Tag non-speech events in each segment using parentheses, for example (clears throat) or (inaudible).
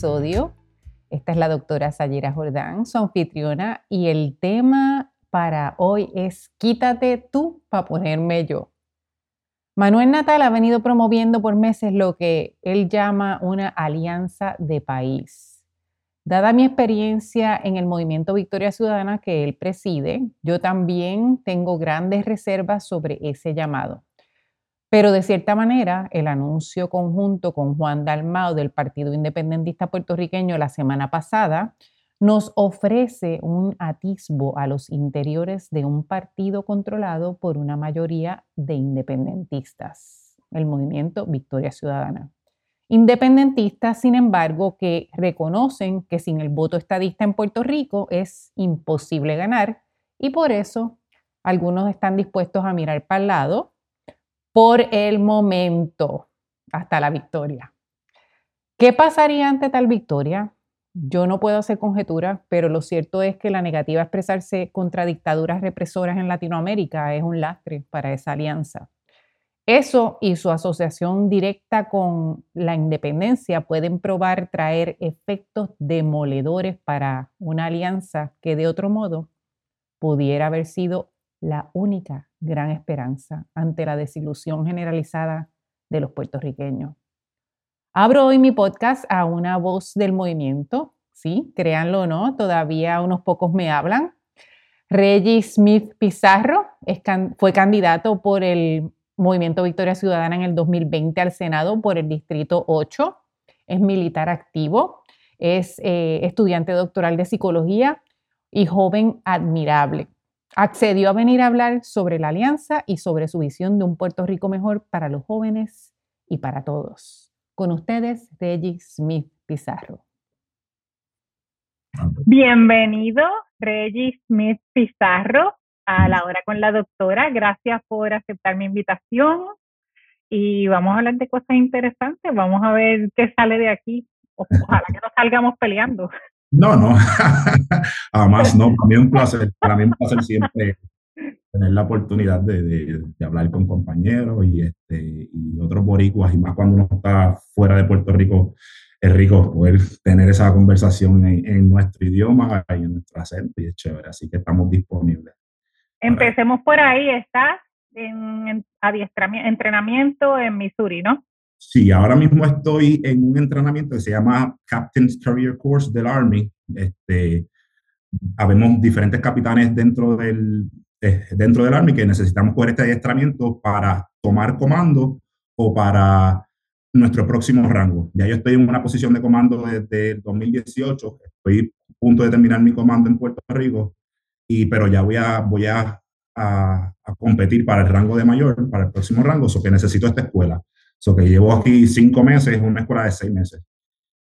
episodio. Esta es la doctora Sayira Jordán, su anfitriona, y el tema para hoy es Quítate tú para ponerme yo. Manuel Natal ha venido promoviendo por meses lo que él llama una alianza de país. Dada mi experiencia en el movimiento Victoria Ciudadana que él preside, yo también tengo grandes reservas sobre ese llamado. Pero de cierta manera, el anuncio conjunto con Juan Dalmao del Partido Independentista Puertorriqueño la semana pasada nos ofrece un atisbo a los interiores de un partido controlado por una mayoría de independentistas, el movimiento Victoria Ciudadana. Independentistas, sin embargo, que reconocen que sin el voto estadista en Puerto Rico es imposible ganar y por eso algunos están dispuestos a mirar para el lado por el momento hasta la victoria. ¿Qué pasaría ante tal victoria? Yo no puedo hacer conjeturas, pero lo cierto es que la negativa a expresarse contra dictaduras represoras en Latinoamérica es un lastre para esa alianza. Eso y su asociación directa con la independencia pueden probar traer efectos demoledores para una alianza que de otro modo pudiera haber sido la única gran esperanza ante la desilusión generalizada de los puertorriqueños. Abro hoy mi podcast a una voz del movimiento, sí, créanlo o no, todavía unos pocos me hablan. Reggie Smith Pizarro fue candidato por el Movimiento Victoria Ciudadana en el 2020 al Senado por el Distrito 8. Es militar activo, es eh, estudiante doctoral de psicología y joven admirable accedió a venir a hablar sobre la alianza y sobre su visión de un Puerto Rico mejor para los jóvenes y para todos. Con ustedes, Reggie Smith Pizarro. Bienvenido, Reggie Smith Pizarro, a la hora con la doctora. Gracias por aceptar mi invitación y vamos a hablar de cosas interesantes. Vamos a ver qué sale de aquí. Ojalá que no salgamos peleando. No, no, (laughs) además no, para mí es un placer, para mí es un placer siempre tener la oportunidad de, hablar con compañeros y, este, y otros boricuas, y más cuando uno está fuera de Puerto Rico, es rico poder tener esa conversación en, nuestro idioma y en nuestro acento, y es chévere, así que estamos disponibles. Empecemos por ahí, estás en, en entrenamiento en Missouri, ¿no? Sí, ahora mismo estoy en un entrenamiento que se llama Captain's Career Course del Army. Este, habemos diferentes capitanes dentro del, eh, dentro del Army que necesitamos coger este adiestramiento para tomar comando o para nuestro próximo rango. Ya yo estoy en una posición de comando desde el 2018, estoy a punto de terminar mi comando en Puerto Rico, y, pero ya voy a, voy a, a, a competir para el rango de mayor, para el próximo rango, o que necesito esta escuela. So que llevo aquí cinco meses una escuela de seis meses.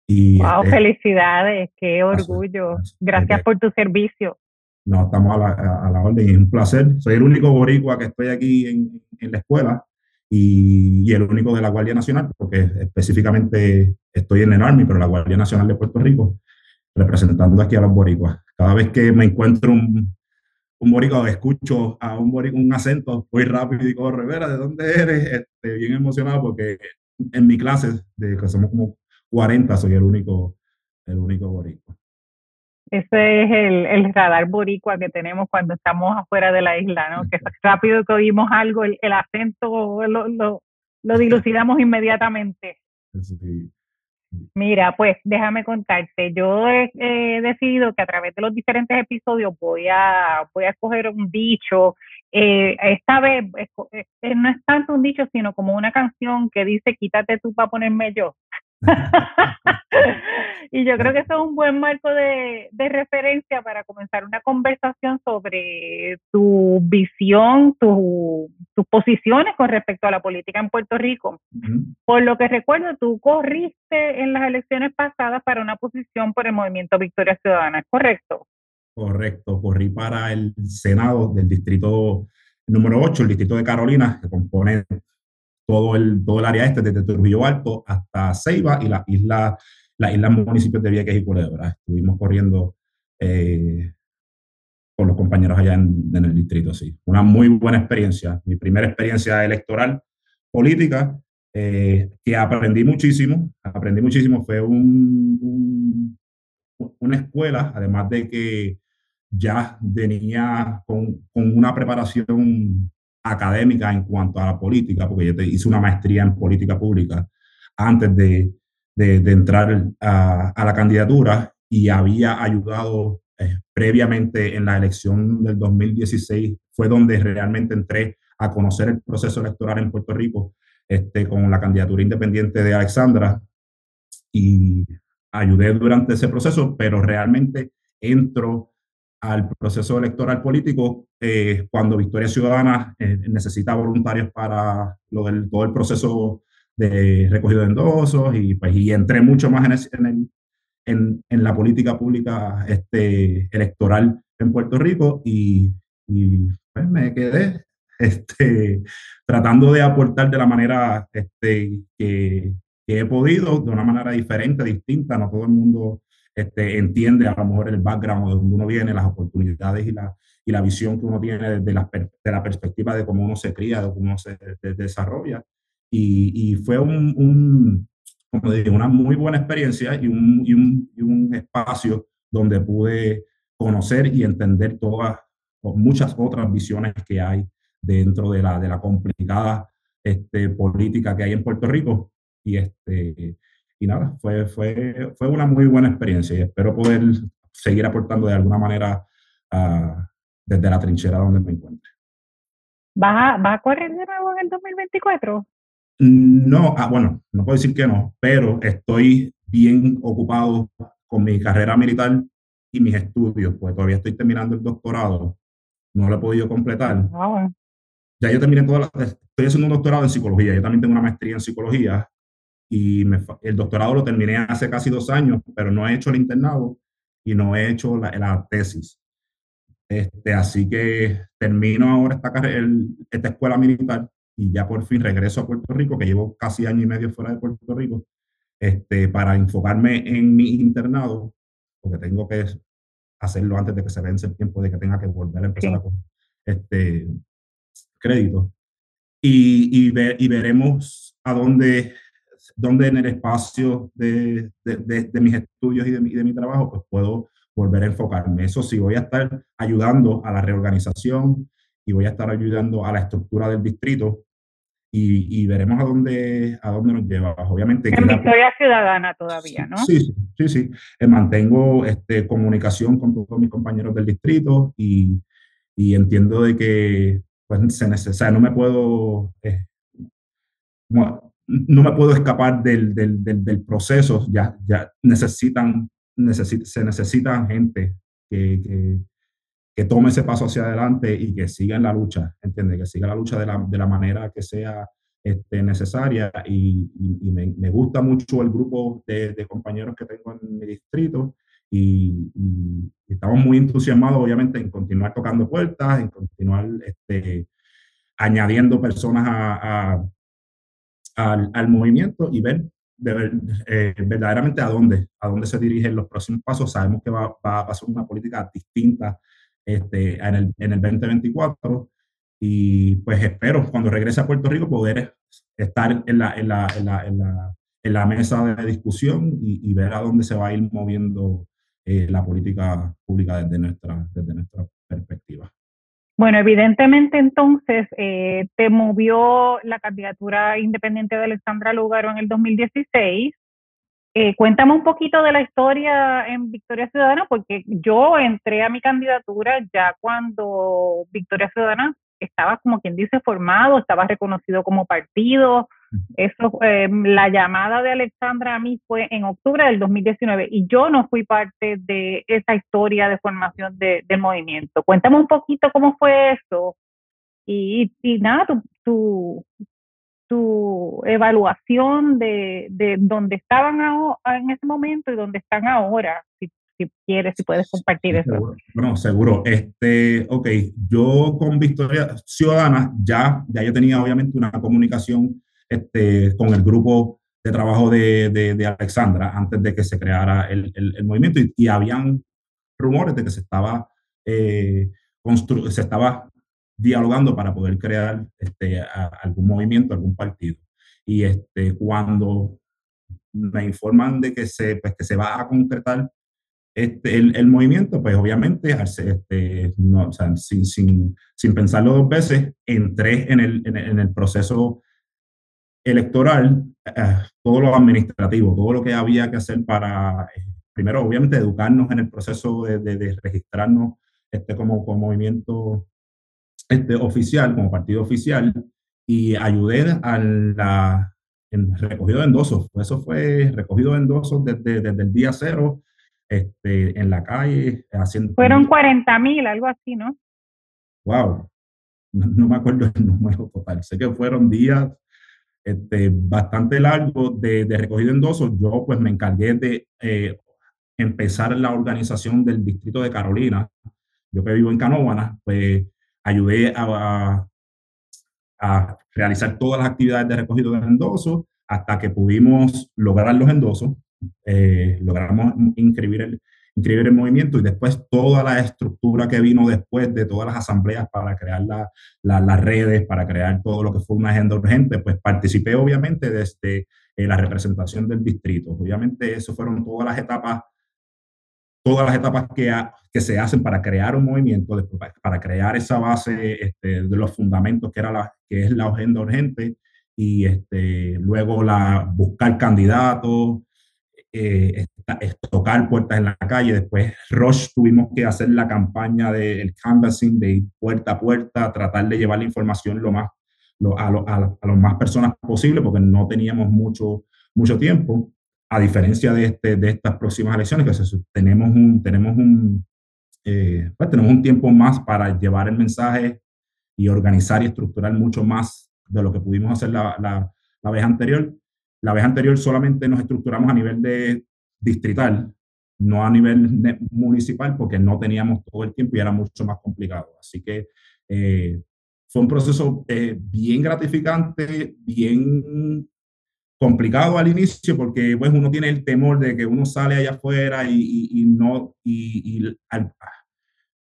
Y wow, este, felicidades, qué orgullo. Gracias por tu servicio. No, estamos a la, a la, orden es un placer. Soy el único boricua que estoy aquí en, en la escuela y, y, el único de la Guardia Nacional, porque específicamente estoy en el Army, pero la Guardia Nacional de Puerto Rico, representando aquí a los boricuas. Cada vez que me encuentro un, un boricua, escucho a un boricua un acento, voy rápido y corro, Rivera, ¿de dónde eres? Este, bien emocionado porque en mi clase, de que somos como 40, soy el único, el único boricua. Ese es el, el, radar boricua que tenemos cuando estamos afuera de la isla, ¿no? Que rápido que oímos algo, el, el acento lo, lo, lo, dilucidamos inmediatamente. Sí. Mira, pues déjame contarte, yo he, decidido que a través de los diferentes episodios voy a, voy a escoger un dicho. Eh, esta vez eh, no es tanto un dicho, sino como una canción que dice, quítate tú para ponerme yo. (laughs) y yo creo que eso es un buen marco de, de, referencia para comenzar una conversación sobre tu visión, tu, tus posiciones con respecto a la política en Puerto Rico. Por lo que recuerdo, tú corriste en las elecciones pasadas para una posición por el movimiento Victoria Ciudadana, ¿es correcto? Correcto, corrí para el Senado del distrito número 8, el distrito de Carolina, que compone todo el, todo el área este, desde Trujillo Alto hasta Ceiba y la isla, las islas municipios de Vieques y Culebra. Estuvimos corriendo eh, con los compañeros allá en, en, el distrito, sí. Una muy buena experiencia, mi primera experiencia electoral política eh, que aprendí muchísimo, aprendí muchísimo, fue un, una escuela, además de que ya venía con, con, una preparación académica en cuanto a la política, porque yo hice una maestría en política pública antes de, de, entrar a, a, la candidatura y había ayudado eh, previamente en la elección del 2016, fue donde realmente entré a conocer el proceso electoral en Puerto Rico este, con la candidatura independiente de Alexandra y ayudé durante ese proceso, pero realmente entro al proceso electoral político eh, cuando Victoria Ciudadana eh, necesita voluntarios para todo el proceso de recogido de endosos y, pues, y entré mucho más en, en, en, la política pública este, electoral en Puerto Rico y, y pues me quedé (laughs) este, tratando de aportar de la manera este, que, que, he podido, de una manera diferente, distinta. No todo el mundo este, entiende a lo mejor el background de donde uno viene, las oportunidades y la, y la visión que uno tiene desde la, de la perspectiva de cómo uno se cría, de cómo uno se desarrolla. Y, y fue un, un, como digo, una muy buena experiencia y un, y un, y un espacio donde pude conocer y entender todas, muchas otras visiones que hay dentro de la, de la complicada este, política que hay en Puerto Rico. Y, este, y nada, fue, fue, fue una muy buena experiencia y espero poder seguir aportando de alguna manera uh, desde la trinchera donde me encuentre. ¿Vas a, a correr de nuevo en el 2024? No, ah, bueno, no puedo decir que no, pero estoy bien ocupado con mi carrera militar y mis estudios, pues todavía estoy terminando el doctorado, no lo he podido completar. Ah, ya yo terminé toda la, estoy haciendo un doctorado en psicología, yo también tengo una maestría en psicología y el doctorado lo terminé hace casi dos años, pero no he hecho el internado y no he hecho la, la tesis. Este, así que termino ahora esta, carrera, esta escuela militar y ya por fin regreso a Puerto Rico, que llevo casi año y medio fuera de Puerto Rico, este, para enfocarme en mi internado, porque tengo que hacerlo antes de que se vence el tiempo de que tenga que volver a empezar a este, crédito. Y, y, y, veremos a dónde, dónde en el espacio de, de, de, mis estudios y de mi, de mi trabajo, pues puedo volver a enfocarme. Eso sí, voy a estar ayudando a la reorganización y voy a estar ayudando a la estructura del distrito y, y, veremos a dónde, a dónde nos lleva. Obviamente. En Victoria Ciudadana todavía, ¿no? Sí, sí, sí, sí. Eh, mantengo este, comunicación con todos mis compañeros del distrito y, y entiendo de que pues se necesita, no me puedo, eh, no, me puedo escapar del, del, del, proceso, ya, ya necesitan, se necesitan gente que, que, que, tome ese paso hacia adelante y que siga en la lucha, ¿entiendes? Que siga la lucha de la, de la manera que sea este, necesaria y, y, me, me, gusta mucho el grupo de, de, compañeros que tengo en mi distrito y, y, estamos muy entusiasmados, obviamente, en continuar tocando puertas, en continuar este, añadiendo personas a, a, al, al, movimiento y ver, ver eh, verdaderamente a dónde, a dónde se dirigen los próximos pasos. Sabemos que va, va a pasar una política distinta este, en, el, en el 2024 y pues espero cuando regrese a Puerto Rico poder estar en la, en la, en la, la, la mesa de discusión y, y, ver a dónde se va a ir moviendo eh, la política pública desde nuestra, desde nuestra perspectiva. Bueno, evidentemente entonces eh, te movió la candidatura independiente de Alexandra Lugaro en el 2016. Eh, cuéntame un poquito de la historia en Victoria Ciudadana, porque yo entré a mi candidatura ya cuando Victoria Ciudadana estaba, como quien dice, formado, estaba reconocido como partido, eso, eh, la llamada de Alexandra a mí fue en octubre del 2019 y yo no fui parte de esa historia de formación de, del movimiento. Cuéntame un poquito cómo fue eso y, y nada, tu, tu, tu evaluación de, de dónde estaban en ese momento y dónde están ahora, si, si quieres, si puedes compartir eso. Bueno, seguro. Este, ok, yo con Victoria Ciudadana ya, ya yo tenía obviamente una comunicación este, con el grupo de trabajo de, de, Alexandra antes de que se creara el, el, movimiento y, y, habían rumores de que se estaba, eh, se estaba dialogando para poder crear este, algún movimiento, algún partido. y este, cuando me informan de que se, pues, que se va a concretar este, el, el, movimiento, pues obviamente, este, no, o sea, sin, sin, sin, pensarlo dos veces, entré en el, en el, proceso electoral, eh, todo lo administrativo, todo lo que había que hacer para, eh, primero, obviamente, educarnos en el proceso de, de, de registrarnos este, como, como movimiento este, oficial, como partido oficial, y ayudé a la, en recogido de endosos. Eso fue recogido de endosos desde, desde el día cero este, en la calle, haciendo... Fueron 40 mil, algo así, ¿no? Wow, no, me acuerdo el (laughs) número total. Sé que fueron días este, bastante largos de, de recogido endosos. Yo pues me encargué de eh, empezar la organización del distrito de Carolina. Yo que vivo en Canóvana, pues ayudé a, a, realizar todas las actividades de recogido de endosos hasta que pudimos lograr los endosos eh, logramos inscribir el, inscribir el movimiento y después toda la estructura que vino después de todas las asambleas para crear la, las redes, para crear todo lo que fue una agenda urgente, pues participé obviamente desde eh, la representación del distrito. Obviamente eso fueron todas las etapas, todas las etapas que, que se hacen para crear un movimiento, para crear esa base este, de los fundamentos que, era la, que es la agenda urgente y este, luego la, buscar candidatos, eh, tocar puertas en la calle. Después, Roche tuvimos que hacer la campaña del canvassing, de ir puerta a puerta, tratar de llevar la información lo más, a, lo, a, las más personas posible, porque no teníamos mucho, mucho tiempo. A diferencia de, este, de estas próximas elecciones, que tenemos un, tenemos un, eh, pues tenemos un tiempo más para llevar el mensaje y organizar y estructurar mucho más de lo que pudimos hacer la, la, la vez anterior. La vez anterior solamente nos estructuramos a nivel de distrital, no a nivel municipal, porque no teníamos todo el tiempo y era mucho más complicado. Así que eh, fue un proceso eh, bien gratificante, bien complicado al inicio, porque pues, uno tiene el temor de que uno sale allá afuera y, no, y,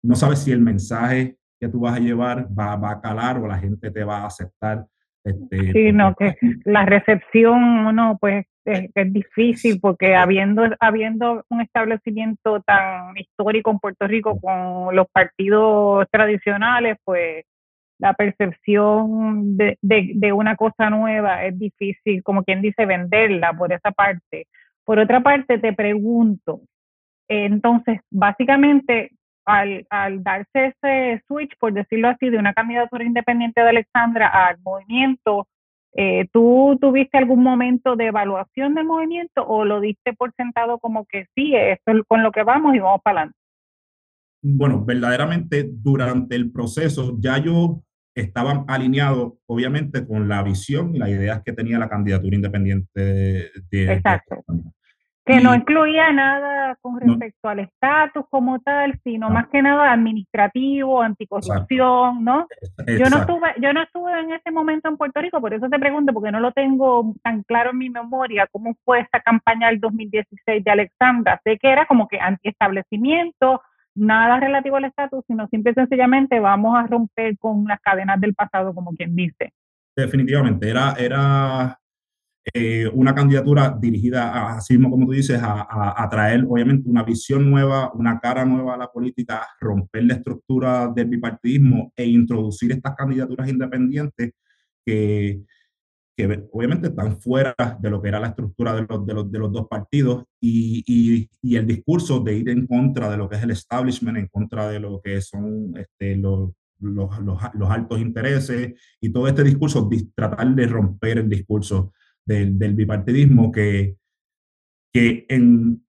no sabe si el mensaje que tú vas a llevar va, va, a calar o la gente te va a aceptar este, sí, no, que la recepción, no, pues es, difícil porque habiendo, habiendo un establecimiento tan histórico en Puerto Rico con los partidos tradicionales, pues la percepción de, de, una cosa nueva es difícil, como quien dice, venderla por esa parte. Por otra parte, te pregunto, entonces, básicamente, al, al, darse ese switch, por decirlo así, de una candidatura independiente de Alexandra al movimiento, eh, ¿tú tuviste algún momento de evaluación del movimiento o lo diste por sentado como que sí, esto es con lo que vamos y vamos para adelante? Bueno, verdaderamente durante el proceso ya yo estaba alineado, obviamente, con la visión y las ideas que tenía la candidatura independiente de, Exacto. Que no incluía nada con respecto al estatus como tal, sino más que nada administrativo, anticorrupción, ¿no? Yo no estuve, yo no estuve en ese momento en Puerto Rico, por eso te pregunto, porque no lo tengo tan claro en mi memoria cómo fue esa campaña del 2016 de Alexandra. Sé que era como que antiestablecimiento, nada relativo al estatus, sino simple y sencillamente vamos a romper con las cadenas del pasado, como quien dice. Definitivamente, era, era eh, una candidatura dirigida, a, así mismo como tú dices, a, a, traer obviamente una visión nueva, una cara nueva a la política, romper la estructura del bipartidismo e introducir estas candidaturas independientes que, que obviamente están fuera de lo que era la estructura de los, de los, de los dos partidos y, y, el discurso de ir en contra de lo que es el establishment, en contra de lo que son este, los, los altos intereses y todo este discurso, tratar de romper el discurso del, del bipartidismo que, que en,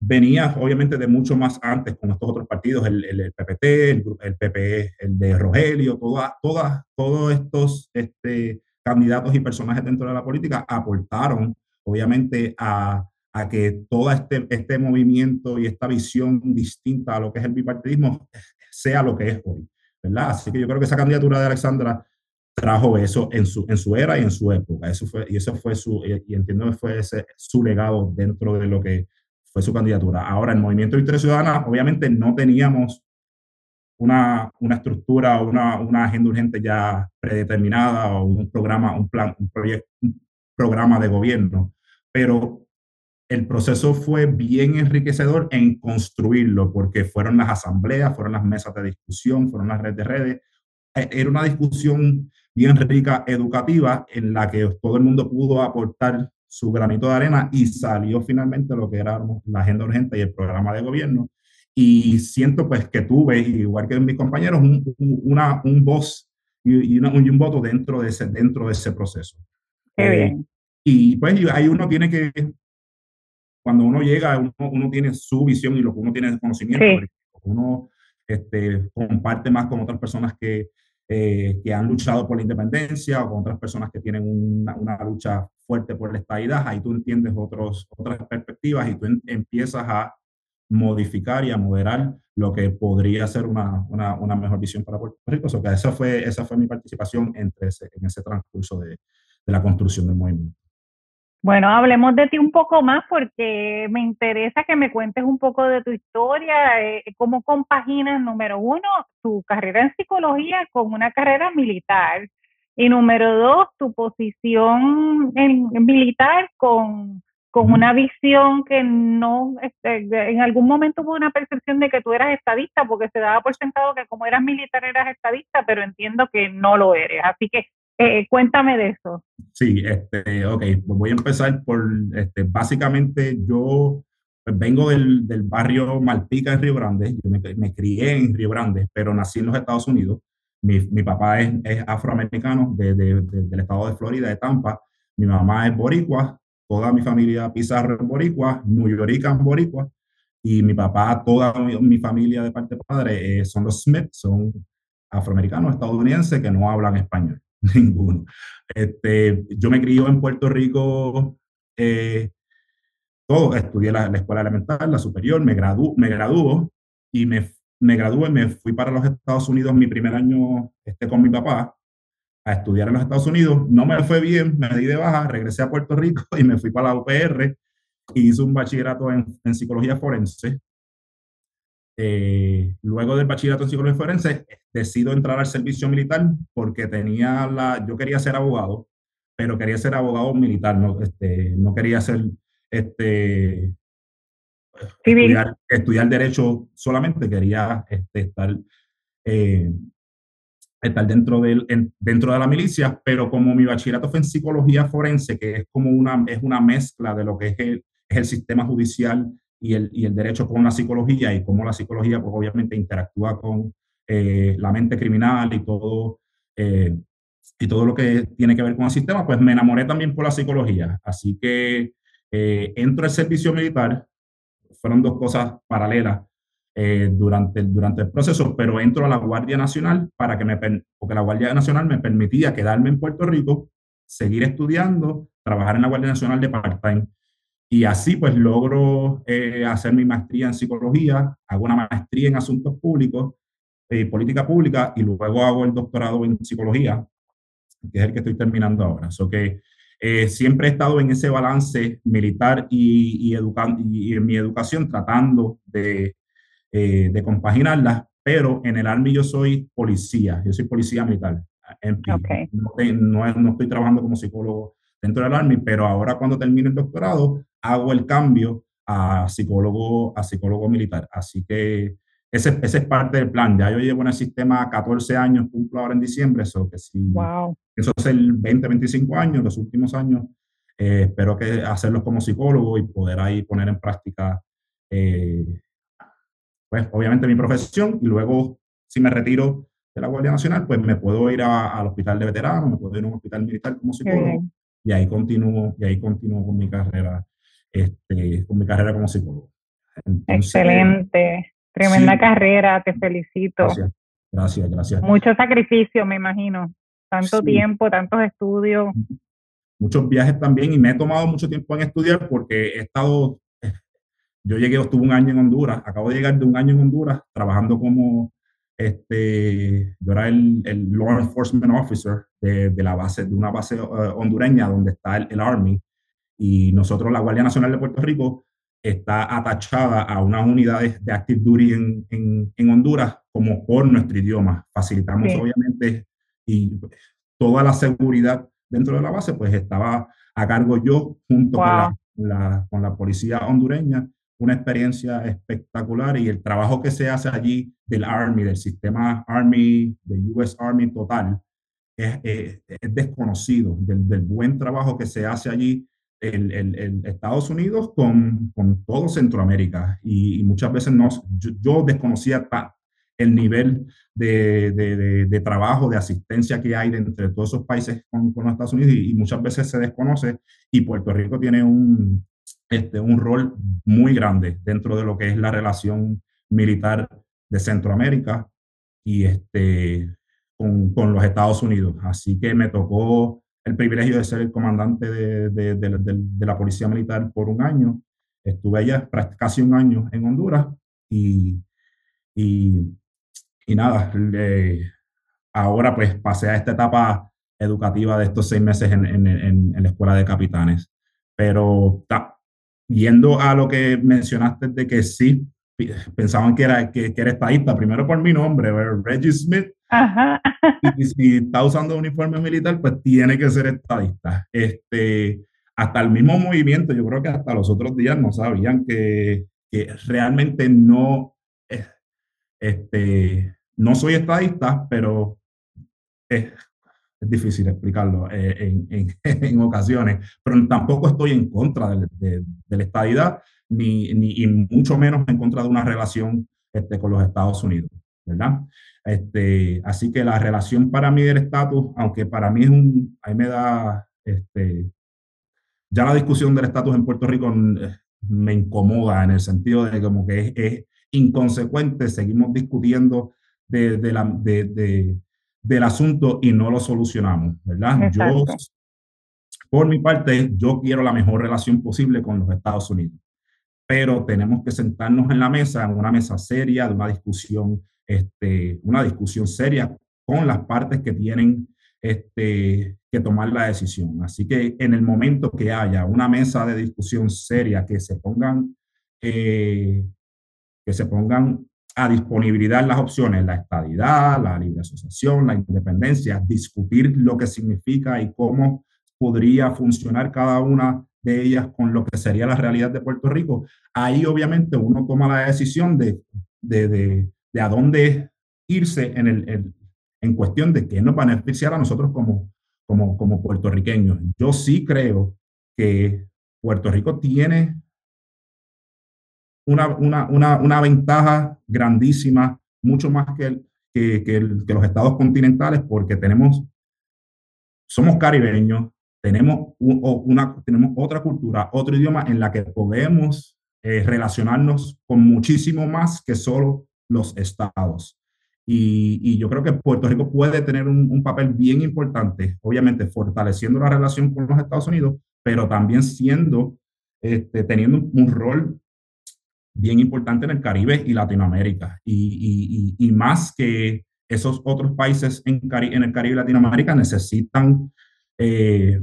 venía obviamente de mucho más antes con estos otros partidos, el, el, PPT, el, el PPE, el de Rogelio, todas, todas, todos estos este, candidatos y personajes dentro de la política aportaron obviamente a, a que todo este, este movimiento y esta visión distinta a lo que es el bipartidismo sea lo que es hoy, ¿verdad? Así que yo creo que esa candidatura de Alexandra trajo eso en su, en su era y en su época. Eso fue, y eso fue su, y entiendo que fue ese, su legado dentro de lo que fue su candidatura. Ahora, el Movimiento de Victoria Ciudadana, obviamente no teníamos una, una estructura o una, una, agenda urgente ya predeterminada o un programa, un plan, un, proyecto, un programa de gobierno, pero el proceso fue bien enriquecedor en construirlo, porque fueron las asambleas, fueron las mesas de discusión, fueron las redes de redes. E, era una discusión bien rica, educativa, en la que todo el mundo pudo aportar su granito de arena y salió finalmente lo que era la agenda urgente y el programa de gobierno. Y siento pues que tuve, igual que mis compañeros, un, una, un voz y, un voto dentro de ese, dentro de ese proceso. Eh, y pues ahí uno tiene que cuando uno llega, uno, tiene su visión y lo que uno tiene de conocimiento. Uno este, comparte más con otras personas que, eh, que han luchado por la independencia o con otras personas que tienen una, una lucha fuerte por la estabilidad. Ahí tú entiendes otros, otras perspectivas y tú empiezas a modificar y a moderar lo que podría ser una, una, una mejor visión para Puerto Rico. O que esa, fue, esa fue mi participación entre ese, en ese transcurso de, de la construcción del movimiento. Bueno, hablemos de ti un poco más porque me interesa que me cuentes un poco de tu historia, eh, cómo compaginas, número uno, tu carrera en psicología con una carrera militar y número dos, tu posición en, militar con, con una visión que no, este, en algún momento hubo una percepción de que tú eras estadista porque se daba por sentado que como eras militar eras estadista, pero entiendo que no lo eres. Así que eh, cuéntame de eso. Sí, este, ok, pues voy a empezar por, este, básicamente yo pues vengo del, del, barrio Malpica en Río Grande, yo me, me, crié en Río Grande, pero nací en los Estados Unidos. Mi, mi papá es, es afroamericano de, de, del estado de Florida, de Tampa. Mi mamá es boricua, toda mi familia Pizarro es boricua, New York boricua, y mi papá, toda mi, mi familia de parte de padre eh, son los Smith, son afroamericanos estadounidenses que no hablan español. (laughs) ninguno. Este, yo me crié en Puerto Rico, eh, todo, estudié la, la, escuela elemental, la superior, me, gradu, me graduó y me, me gradué, me fui para los Estados Unidos mi primer año este, con mi papá a estudiar en los Estados Unidos. No me fue bien, me di de baja, regresé a Puerto Rico (laughs) y me fui para la UPR y hice un bachillerato en, en psicología forense. Eh, luego del bachillerato en psicología forense, decido entrar al servicio militar porque tenía la, yo quería ser abogado, pero quería ser abogado militar, no, este, no quería ser, este, estudiar, estudiar, derecho solamente, quería este, estar, eh, estar dentro, del, dentro de la milicia, pero como mi bachillerato fue en psicología forense, que es como una, es una mezcla de lo que es el, es el sistema judicial y el, y el derecho con la psicología y cómo la psicología, pues obviamente interactúa con eh, la mente criminal y todo, eh, y todo lo que tiene que ver con el sistema, pues me enamoré también por la psicología. Así que eh, entro al servicio militar, fueron dos cosas paralelas durante, el, durante el proceso, pero entro a la Guardia Nacional para que me, porque la Guardia Nacional me permitía quedarme en Puerto Rico, seguir estudiando, trabajar en la Guardia Nacional de part-time. Y así pues logro eh, hacer mi maestría en psicología, hago una maestría en asuntos públicos y eh, política pública y luego hago el doctorado en psicología, que es el que estoy terminando ahora. So que eh, siempre he estado en ese balance militar y, y, y en mi educación tratando de, de compaginarlas, pero en el Army yo soy policía, yo soy policía militar. Okay. No, no, no, estoy trabajando como psicólogo dentro del Army, pero ahora cuando termine el doctorado hago el cambio a psicólogo, a psicólogo militar. Así que ese, ese es parte del plan. Ya yo llevo en el sistema 14 años, cumplo ahora en diciembre, eso que sí, wow. eso es el 20, 25 años, los últimos años. Eh, espero que hacerlos como psicólogo y poder ahí poner en práctica, eh, pues obviamente mi profesión y luego si me retiro de la Guardia Nacional, pues me puedo ir al hospital de veteranos, me puedo ir a un hospital militar como psicólogo y ahí continúo, y ahí continúo con mi carrera, este, con mi carrera como psicólogo. Excelente, tremenda carrera, te felicito. Gracias, gracias, gracias. Mucho sacrificio, me imagino, tanto tiempo, tantos estudios. Muchos viajes también, y me he tomado mucho tiempo en estudiar porque he estado, yo llegué, estuve un año en Honduras, acabo de llegar de un año en Honduras trabajando como este, yo era el, el law enforcement officer de, de, la base, de una base uh, hondureña donde está el, el, Army. Y nosotros, la Guardia Nacional de Puerto Rico, está atachada a unas unidades de Active Duty en, en, Honduras como por nuestro idioma. Facilitamos obviamente y toda la seguridad dentro de la base, pues estaba a cargo yo junto con, la, con la policía hondureña. Una experiencia espectacular y el trabajo que se hace allí del Army, del sistema Army, del US Army total, es, es, desconocido, del, del, buen trabajo que se hace allí el, el, Estados Unidos con, con todo Centroamérica. Y, muchas veces no, yo, desconocía el nivel de, de, de, trabajo, de asistencia que hay entre todos esos países con, con los Estados Unidos y, muchas veces se desconoce y Puerto Rico tiene un, este, un rol muy grande dentro de lo que es la relación militar de Centroamérica y este, con, con los Estados Unidos. Así que me tocó el privilegio de ser el comandante de, de, de, de la Policía Militar por un año. Estuve allá casi un año en Honduras y, y, y nada, ahora pues pasé a esta etapa educativa de estos seis meses en, en, en, la Escuela de Capitanes. Pero yendo a lo que mencionaste de que sí, pensaban que era, que, que era estadista, primero por mi nombre, Reggie Smith. Ajá. Y si está usando uniforme militar, pues tiene que ser estadista. Este, hasta el mismo movimiento, yo creo que hasta los otros días no sabían que, que realmente no, este, no soy estadista, pero es es difícil explicarlo eh, en, en, (laughs) en, ocasiones, pero tampoco estoy en contra de, de, de la estadidad, ni, ni, y mucho menos en contra de una relación este, con los Estados Unidos, ¿verdad? Este, así que la relación para mí del estatus, aunque para mí es un, ahí me da, este, ya la discusión del estatus en Puerto Rico eh, me incomoda en el sentido de como que es, es inconsecuente, seguimos discutiendo de, de, la, de, del asunto y no lo solucionamos, ¿verdad? Yo, por mi parte, yo quiero la mejor relación posible con los Estados Unidos, pero tenemos que sentarnos en la mesa, en una mesa seria, de una discusión, este, una discusión seria con las partes que tienen este, que tomar la decisión. Así que en el momento que haya una mesa de discusión seria, que se pongan, eh, que se pongan a disponibilidad las opciones, la estadidad, la libre asociación, la independencia, discutir lo que significa y cómo podría funcionar cada una de ellas con lo que sería la realidad de Puerto Rico. Ahí obviamente uno toma la decisión de, de, de, de a dónde irse en, el, en cuestión de qué nos beneficiar a nosotros como, como, como puertorriqueños. Yo sí creo que Puerto Rico tiene una, una, una, una ventaja grandísima, mucho más que, que, que, los estados continentales, porque tenemos, somos caribeños, tenemos, una, tenemos otra cultura, otro idioma en la que podemos eh, relacionarnos con muchísimo más que solo los estados. Y, y, yo creo que Puerto Rico puede tener un, un, papel bien importante, obviamente fortaleciendo la relación con los Estados Unidos, pero también siendo, este, teniendo un, un rol bien importante en el Caribe y Latinoamérica. Y, y, y más que esos otros países en, en, el Caribe y Latinoamérica necesitan, eh,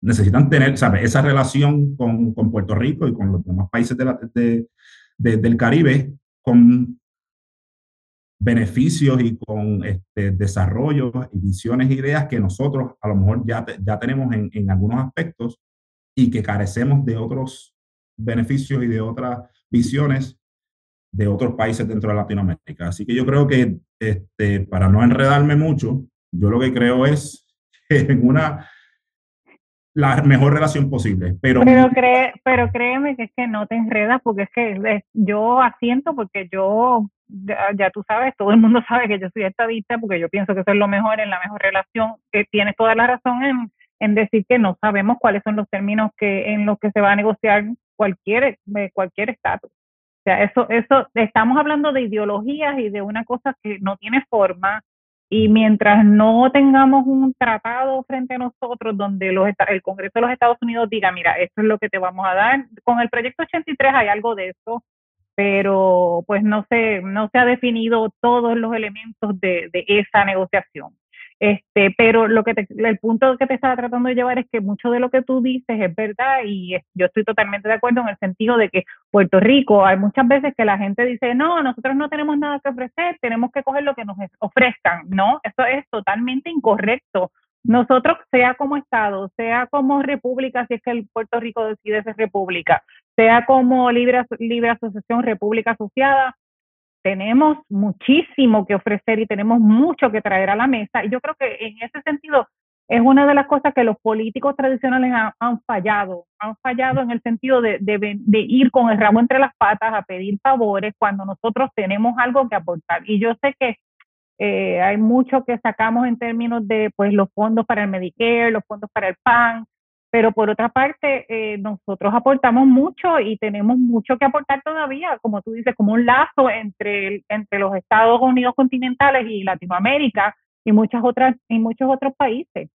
necesitan tener esa relación con, con, Puerto Rico y con los demás países de la, de, del Caribe con beneficios y con este, desarrollos y visiones e ideas que nosotros a lo mejor ya, ya tenemos en, en algunos aspectos y que carecemos de otros beneficios y de otras visiones de otros países dentro de Latinoamérica. Así que yo creo que, este, para no enredarme mucho, yo lo que creo es en una la mejor relación posible. Pero, pero, cree, pero créeme que es que no te enredas porque es que yo asiento porque yo, ya, tú sabes, todo el mundo (laughs) sabe que yo soy estadista porque yo pienso que eso es lo mejor en la mejor relación. que tienes toda la razón en, en decir que no sabemos cuáles son los términos que en los que se va a negociar cualquier cualquier estatus. O sea, eso eso estamos hablando de ideologías y de una cosa que no tiene forma y mientras no tengamos un tratado frente a nosotros donde los, el Congreso de los Estados Unidos diga, mira, esto es lo que te vamos a dar, con el proyecto 83 hay algo de eso, pero pues no se, no se ha definido todos los elementos de, de esa negociación. Este, pero lo que el punto que te estaba tratando de llevar es que mucho de lo que tú dices es verdad y yo estoy totalmente de acuerdo en el sentido de que Puerto Rico, hay muchas veces que la gente dice, no, nosotros no tenemos nada que ofrecer, tenemos que coger lo que nos ofrezcan. No, eso es totalmente incorrecto. Nosotros, sea como Estado, sea como República, si es que el Puerto Rico decide ser República, sea como Libre, Libre Asociación República Asociada, tenemos muchísimo que ofrecer y tenemos mucho que traer a la mesa. Y yo creo que en ese sentido es una de las cosas que los políticos tradicionales han, fallado. Han fallado en el sentido de, de, ir con el ramo entre las patas a pedir favores cuando nosotros tenemos algo que aportar. Y yo sé que eh, hay mucho que sacamos en términos de pues los fondos para el Medicare, los fondos para el PAN, pero por otra parte, eh, nosotros aportamos mucho y tenemos mucho que aportar todavía, como tú dices, como un lazo entre, entre los Estados Unidos continentales y Latinoamérica y muchas otras y muchos otros países.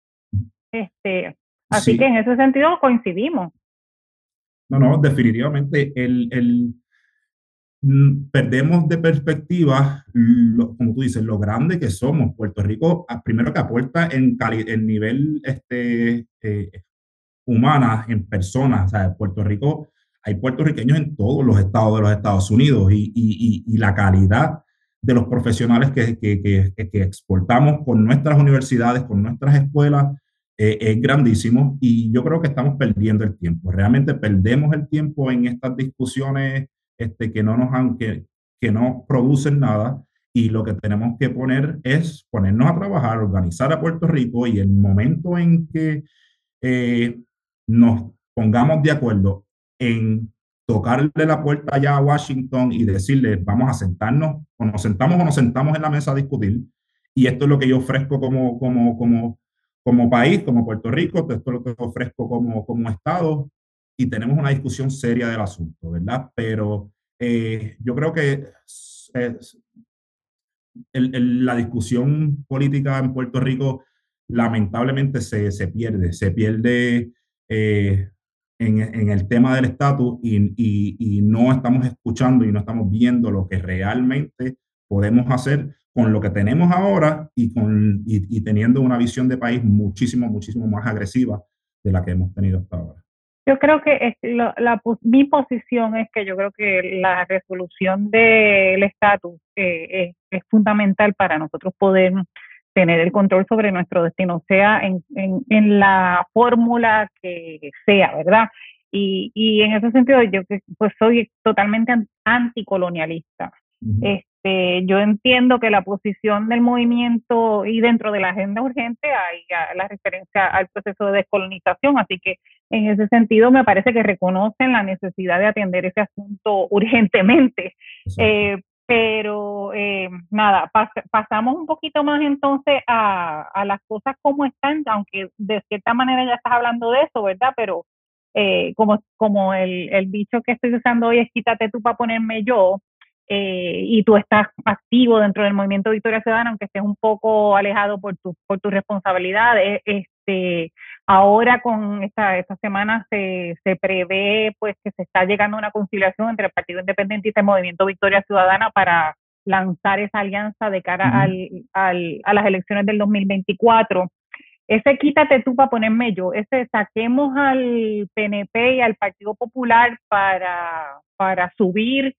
Este, así que en ese sentido coincidimos. No, no, definitivamente el, el mm, perdemos de perspectiva, como tú dices, lo grande que somos. Puerto Rico, ah, primero que aporta en, en nivel este, eh, humanas, en personas. O sea, en Puerto Rico hay puertorriqueños en todos los estados de los Estados Unidos y, y, y la calidad de los profesionales que, que, que, que, exportamos con nuestras universidades, con nuestras escuelas, eh, es grandísimo y yo creo que estamos perdiendo el tiempo. Realmente perdemos el tiempo en estas discusiones este, que, no nos han, que, que no producen nada y lo que tenemos que poner es ponernos a trabajar, organizar a Puerto Rico y el momento en que eh, nos pongamos de acuerdo en tocarle la puerta allá a Washington y decirle, vamos a sentarnos, o nos sentamos o nos sentamos en la mesa a discutir, y esto es lo que yo ofrezco como, como, como, como país, como Puerto Rico, esto es lo que ofrezco como, como Estado, y tenemos una discusión seria del asunto, ¿verdad? Pero eh, yo creo que la discusión política en Puerto Rico lamentablemente se, se pierde, se pierde eh, en, el tema del estatus y, no estamos escuchando y no estamos viendo lo que realmente podemos hacer con lo que tenemos ahora y, con, y, teniendo una visión de país muchísimo, muchísimo más agresiva de la que hemos tenido hasta ahora. Yo creo que la, mi posición es que yo creo que la resolución del estatus eh, es, es, fundamental para nosotros poder tener el control sobre nuestro destino, sea en, en, la fórmula que sea, ¿verdad? Y, y, en ese sentido yo pues soy totalmente anticolonialista. este, yo entiendo que la posición del movimiento y dentro de la agenda urgente hay la referencia al proceso de descolonización, así que en ese sentido me parece que reconocen la necesidad de atender ese asunto urgentemente. Eh, pero eh, nada, pasamos un poquito más entonces a, a, las cosas como están, aunque de cierta manera ya estás hablando de eso, ¿verdad? Pero eh, como, como el, el, dicho que estoy usando hoy es quítate tú para ponerme yo, eh, y tú estás activo dentro del movimiento Victoria Ciudadana, aunque estés un poco alejado por tu, por tu responsabilidad, este, ahora con esta, esta semana se, se, prevé pues que se está llegando a una conciliación entre el Partido Independentista y el Movimiento Victoria Ciudadana para lanzar esa alianza de cara al, al, a las elecciones del 2024. Ese quítate tú para ponerme yo, ese saquemos al PNP y al Partido Popular para, para subir,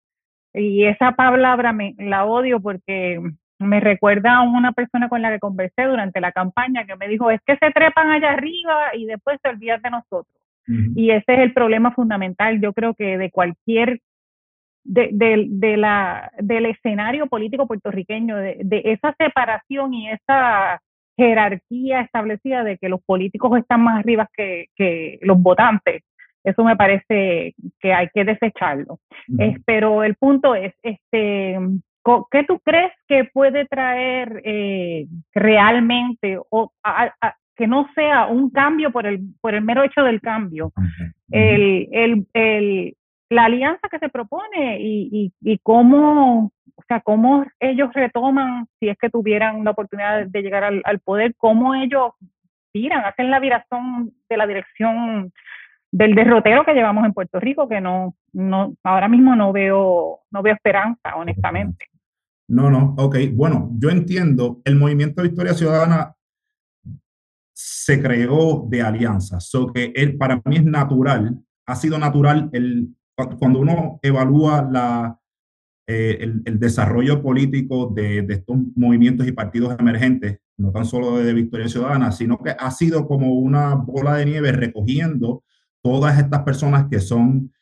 y esa palabra me, la odio porque me recuerda a una persona con la que conversé durante la campaña que me dijo, es que se trepan allá arriba y después se olvidan de nosotros. Y ese es el problema fundamental, yo creo que de cualquier, de, de, la, del escenario político puertorriqueño, de, de, esa separación y esa jerarquía establecida de que los políticos están más arriba que, que los votantes. Eso me parece que hay que desecharlo. pero el punto es, este, ¿qué tú crees que puede traer eh, realmente o que no sea un cambio por el, por el mero hecho del cambio? el, el, el, la alianza que se propone y, y, y, cómo, o sea, cómo ellos retoman, si es que tuvieran la oportunidad de llegar al, al poder, cómo ellos tiran, hacen la viración de la dirección del derrotero que llevamos en Puerto Rico, que no, no, ahora mismo no veo, no veo esperanza, honestamente. No, no, ok. Bueno, yo entiendo, el movimiento Victoria Ciudadana se creó de alianzas. So que él, para mí es natural, ha sido natural el, cuando uno evalúa la, eh, el, desarrollo político de, de, estos movimientos y partidos emergentes, no tan solo de Victoria Ciudadana, sino que ha sido como una bola de nieve recogiendo todas estas personas que son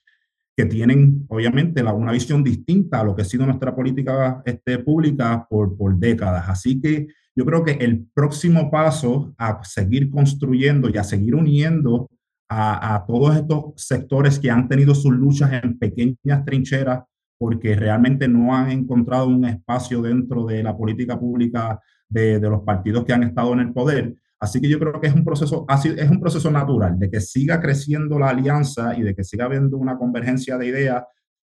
que tienen obviamente la, una visión distinta a lo que ha sido nuestra política este, pública por, por décadas. Así que yo creo que el próximo paso a seguir construyendo y a seguir uniendo a, a, todos estos sectores que han tenido sus luchas en pequeñas trincheras porque realmente no han encontrado un espacio dentro de la política pública de, de los partidos que han estado en el poder. Así que yo creo que es un proceso, es un proceso natural de que siga creciendo la alianza y de que siga habiendo una convergencia de ideas.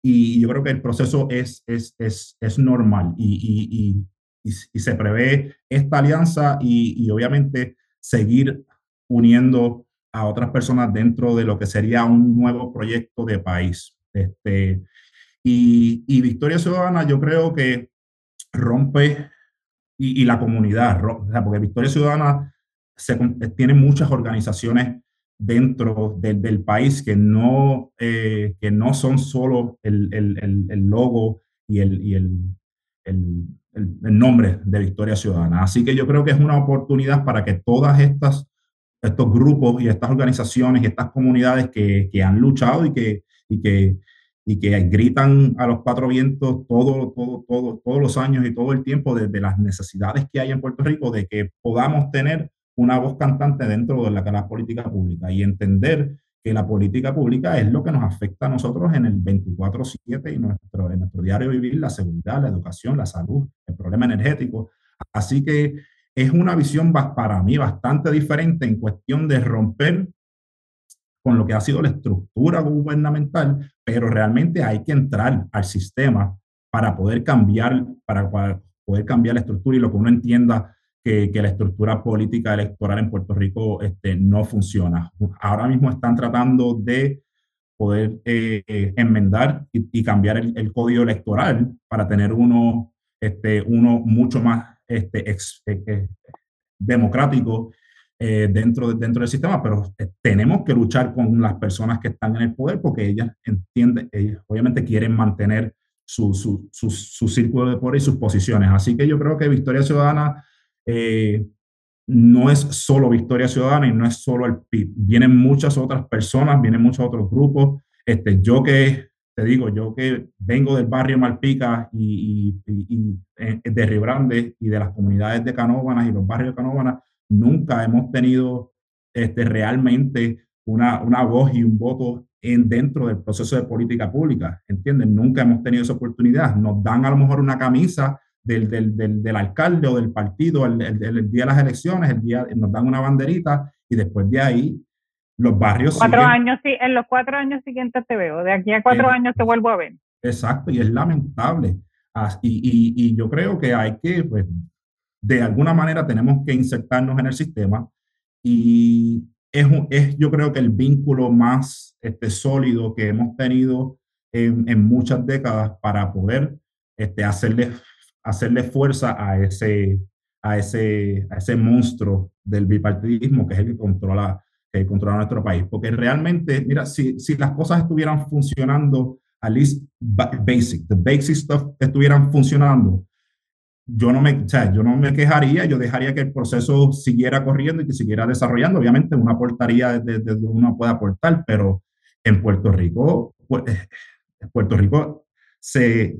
Y yo creo que el proceso es, es, es, es normal y, y, y, se prevé esta alianza y, obviamente seguir uniendo a otras personas dentro de lo que sería un nuevo proyecto de país. Este, y, y Victoria Ciudadana yo creo que rompe y, y la comunidad, porque Victoria Ciudadana se, tiene muchas organizaciones dentro del país que no, eh, que no son solo el, el, el logo y, el, y el, nombre de Victoria Ciudadana. Así que yo creo que es una oportunidad para que todas estas estos grupos y estas organizaciones y estas comunidades que, que han luchado y que, y que, y que gritan a los cuatro vientos todo, todo, todo, todos los años y todo el tiempo desde de las necesidades que hay en Puerto Rico, de que podamos tener una voz cantante dentro de la, la política pública y entender que la política pública es lo que nos afecta a nosotros en el 24/7 y nuestro, en nuestro diario vivir, la seguridad, la educación, la salud, el problema energético. Así que es una visión para mí bastante diferente en cuestión de romper con lo que ha sido la estructura gubernamental, pero realmente hay que entrar al sistema para poder cambiar, para poder cambiar la estructura y lo que uno entienda que, la estructura política electoral en Puerto Rico este, no funciona. Ahora mismo están tratando de poder eh, eh, enmendar y, cambiar el, código electoral para tener uno, este, uno mucho más este, eh, democrático dentro, dentro del sistema, pero tenemos que luchar con las personas que están en el poder porque ellas entienden, ellas obviamente quieren mantener su, su, su, su círculo de poder y sus posiciones. Así que yo creo que Victoria Ciudadana eh, no es solo Victoria Ciudadana y no es solo el PIB. Vienen muchas otras personas, vienen muchos otros grupos. Este, yo que, te digo, yo que vengo del barrio Malpica y, eh, de Río Grande y de las comunidades de Canóvanas y los barrios de Canóvanas, nunca hemos tenido este, realmente una, una voz y un voto en, dentro del proceso de política pública, ¿entienden? Nunca hemos tenido esa oportunidad. Nos dan a lo mejor una camisa del, del, del, del, alcalde o del partido el, el, día de las elecciones, el día nos dan una banderita y después de ahí los barrios. Cuatro años, sí, en los cuatro años siguientes te veo, de aquí a cuatro años te vuelvo a ver. Exacto, y es lamentable. Y, y, y, yo creo que hay que, pues, de alguna manera tenemos que insertarnos en el sistema y es, es yo creo que el vínculo más este, sólido que hemos tenido en, en muchas décadas para poder este, hacerle hacerle fuerza a ese, a ese, a ese monstruo del bipartidismo que es el que controla, que controla nuestro país. Porque realmente, mira, si, si las cosas estuvieran funcionando, at least basic, the basic stuff estuvieran funcionando, yo no, me, o sea, yo no me quejaría, yo dejaría que el proceso siguiera corriendo y que siguiera desarrollando. Obviamente uno aportaría desde, desde uno puede aportar, pero en Puerto Rico, pues, Puerto Rico se,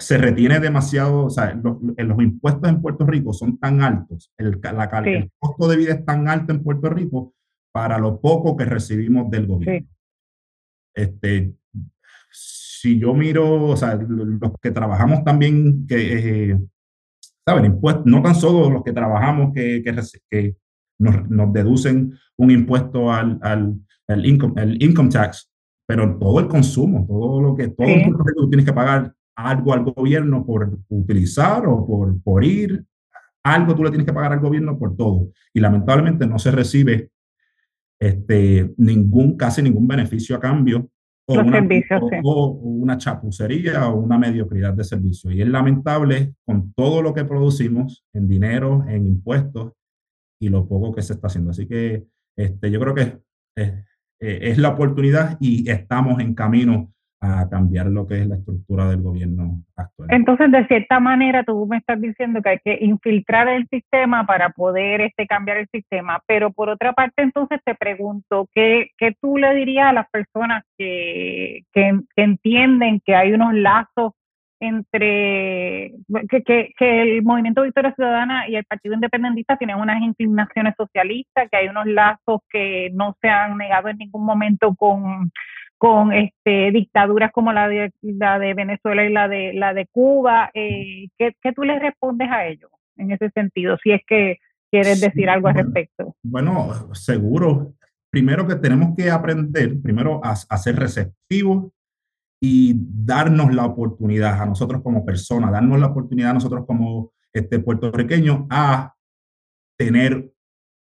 se retiene demasiado, o sea, los, los, impuestos en Puerto Rico son tan altos, el, la, el costo de vida es tan alto en Puerto Rico para lo poco que recibimos del gobierno. Este, si yo miro, o sea, los que trabajamos también, que, eh, ¿saben? Impuestos, no tan solo los que trabajamos que, que, que nos, nos, deducen un impuesto al, al, al income, el income tax, pero todo el consumo, todo lo que, todo el que tú tienes que pagar algo al gobierno por utilizar o por, por ir, algo tú le tienes que pagar al gobierno por todo. Y lamentablemente no se recibe este, ningún, casi ningún beneficio a cambio. O una, o, una chapucería o una mediocridad de servicio. Y es lamentable con todo lo que producimos en dinero, en impuestos, y lo poco que se está haciendo. Así que este, yo creo que es, es la oportunidad y estamos en camino a cambiar lo que es la estructura del gobierno actual. Entonces, de cierta manera, tú me estás diciendo que hay que infiltrar el sistema para poder este, cambiar el sistema, pero por otra parte, entonces te pregunto, ¿qué, qué tú le dirías a las personas que, que, entienden que hay unos lazos entre que, que, que, el movimiento Victoria Ciudadana y el Partido Independentista tienen unas inclinaciones socialistas, que hay unos lazos que no se han negado en ningún momento con con este, dictaduras como la de, la de Venezuela y la de, la de Cuba. Eh, ¿qué, ¿qué, tú les respondes a ellos en ese sentido? Si es que quieres decir algo al respecto. Bueno, seguro. Primero que tenemos que aprender, primero a, a, ser receptivos y darnos la oportunidad a nosotros como personas, darnos la oportunidad a nosotros como este, puertorriqueños a tener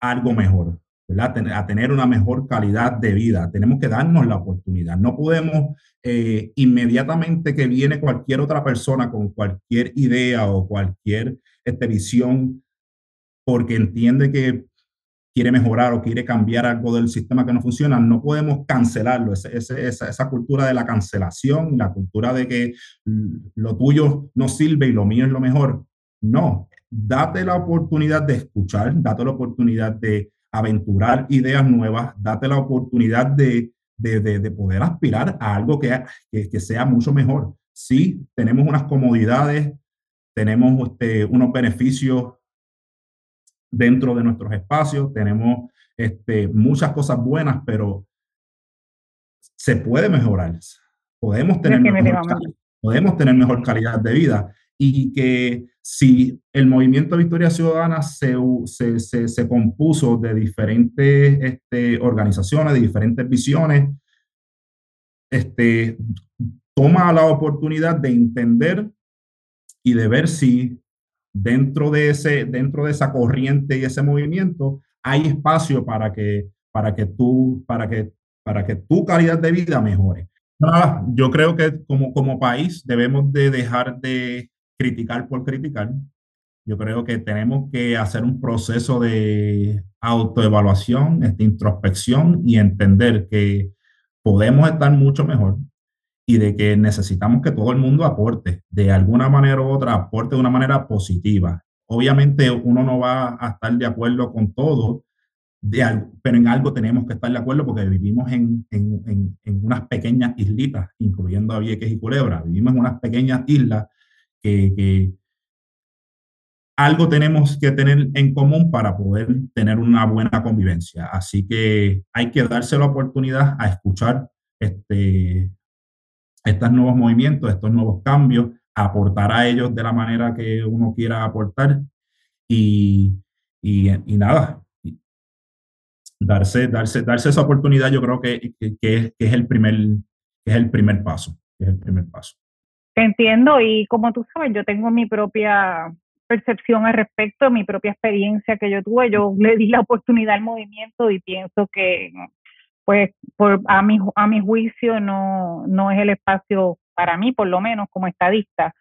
algo mejor a tener una mejor calidad de vida. Tenemos que darnos la oportunidad. No podemos eh, inmediatamente que viene cualquier otra persona con cualquier idea o cualquier este, visión porque entiende que quiere mejorar o quiere cambiar algo del sistema que no funciona, no podemos cancelarlo. esa, esa, cultura de la cancelación, la cultura de que lo tuyo no sirve y lo mío es lo mejor. No, date la oportunidad de escuchar, date la oportunidad de aventurar ideas nuevas, date la oportunidad de, de, poder aspirar a algo que, que, sea mucho mejor. Sí, tenemos unas comodidades, tenemos este, unos beneficios dentro de nuestros espacios, tenemos este, muchas cosas buenas, pero se puede mejorar. Podemos tener, podemos tener mejor calidad de vida y que si el movimiento Victoria Ciudadana se, se, se, compuso de diferentes este, organizaciones, de diferentes visiones, este, toma la oportunidad de entender y de ver si dentro de, ese, dentro de esa corriente y ese movimiento hay espacio para que, para que, tú, para que, para que tu calidad de vida mejore. yo creo que como, como país debemos de dejar de criticar por criticar. Yo creo que tenemos que hacer un proceso de autoevaluación, esta introspección y entender que podemos estar mucho mejor y de que necesitamos que todo el mundo aporte de alguna manera u otra, aporte de una manera positiva. Obviamente uno no va a estar de acuerdo con todo, de pero en algo tenemos que estar de acuerdo porque vivimos en, en, en, unas pequeñas islitas, incluyendo a Vieques y Culebra, vivimos en unas pequeñas islas que, algo tenemos que tener en común para poder tener una buena convivencia. Así que hay que darse la oportunidad a escuchar este, estos nuevos movimientos, estos nuevos cambios, aportar a ellos de la manera que uno quiera aportar y, y, nada, darse, darse, darse esa oportunidad yo creo que, que, que, es, el primer, que es el primer paso, es el primer paso. Entiendo y como tú sabes, yo tengo mi propia percepción al respecto, mi propia experiencia que yo tuve. Yo le di la oportunidad al movimiento y pienso que, pues, por, a, mi, a mi juicio no, no es el espacio para mí, por lo menos como estadista.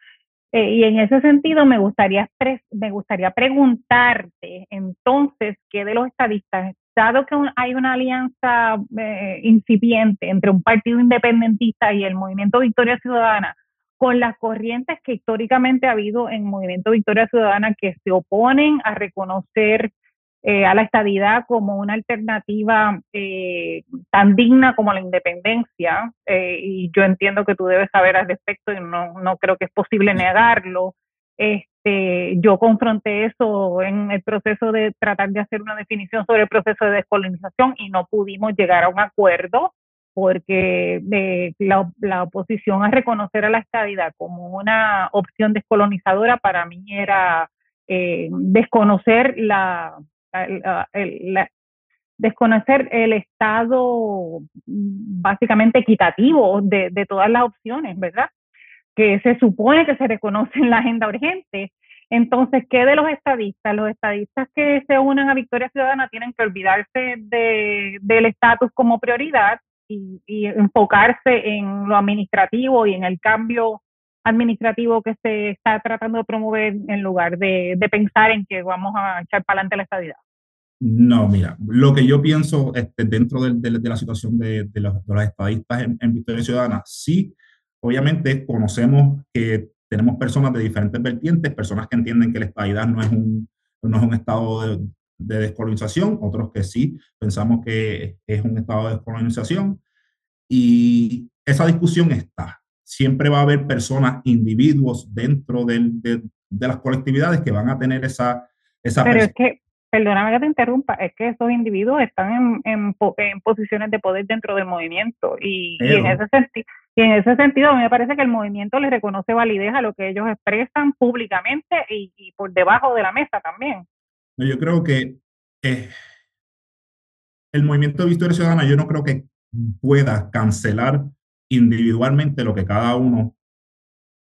Eh, y en ese sentido me gustaría, me gustaría preguntarte entonces qué de los estadistas, dado que hay una alianza eh, incipiente entre un partido independentista y el movimiento Victoria Ciudadana, con las corrientes que históricamente ha habido en Movimiento Victoria Ciudadana que se oponen a reconocer eh, a la estadidad como una alternativa eh, tan digna como la independencia, eh, y yo entiendo que tú debes saber al respecto y no, no creo que es posible negarlo. Este, yo confronté eso en el proceso de tratar de hacer una definición sobre el proceso de descolonización y no pudimos llegar a un acuerdo porque eh, la, oposición a reconocer a la estadidad como una opción descolonizadora para mí era eh, desconocer la, desconocer el estado básicamente equitativo de, todas las opciones, ¿verdad? Que se supone que se reconoce en la agenda urgente. Entonces, ¿qué de los estadistas? Los estadistas que se unen a Victoria Ciudadana tienen que olvidarse de, del estatus como prioridad y, enfocarse en lo administrativo y en el cambio administrativo que se está tratando de promover en lugar de, pensar en que vamos a echar para adelante la estabilidad. No, mira, lo que yo pienso este, dentro de, la situación de, los, estadistas en, Victoria Ciudadana, sí, obviamente conocemos que tenemos personas de diferentes vertientes, personas que entienden que la estadidad no es un, no es un estado de, descolonización, otros que sí pensamos que es un estado de descolonización, y esa discusión está. Siempre va a haber personas, individuos dentro de, las colectividades que van a tener esa... esa Pero es que perdóname que te interrumpa, es que esos individuos están en, en, posiciones de poder dentro del movimiento y, en ese sentido y en ese sentido me parece que el movimiento les reconoce validez a lo que ellos expresan públicamente y, por debajo de la mesa también. Yo creo que eh, el movimiento de Victoria Ciudadana, yo no creo que pueda cancelar individualmente lo que cada uno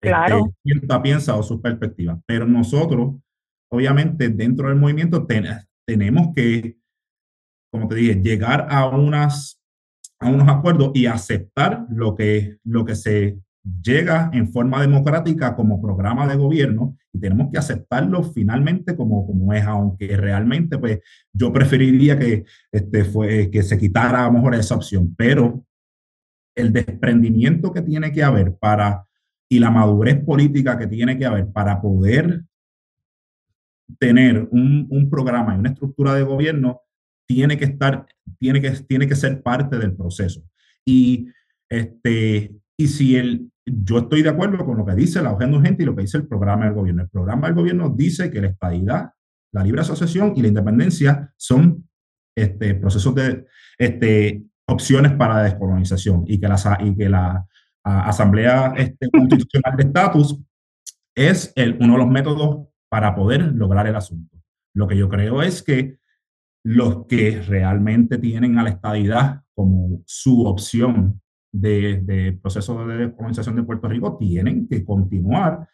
este, claro. piensa o su perspectiva, pero nosotros obviamente dentro del movimiento tenemos que, como te dije, llegar a, unas, a unos acuerdos y aceptar lo que, lo que se llega en forma democrática como programa de gobierno tenemos que aceptarlo finalmente como, como es, aunque realmente pues yo preferiría que, este, fue, que se quitara a lo mejor esa opción, pero el desprendimiento que tiene que haber para y la madurez política que tiene que haber para poder tener un, un, programa y una estructura de gobierno tiene que estar, tiene que, tiene que ser parte del proceso. Y, este, y si el, yo estoy de acuerdo con lo que dice la agenda urgente y lo que dice el programa del gobierno. El programa del gobierno dice que la estadidad, la libre asociación y la independencia son este, procesos de este, opciones para la descolonización y que la, y que la Asamblea este, (laughs) Constitucional de Estatus es el, uno de los métodos para poder lograr el asunto. Lo que yo creo es que los que realmente tienen a la estadidad como su opción de, proceso de descolonización de Puerto Rico tienen que continuar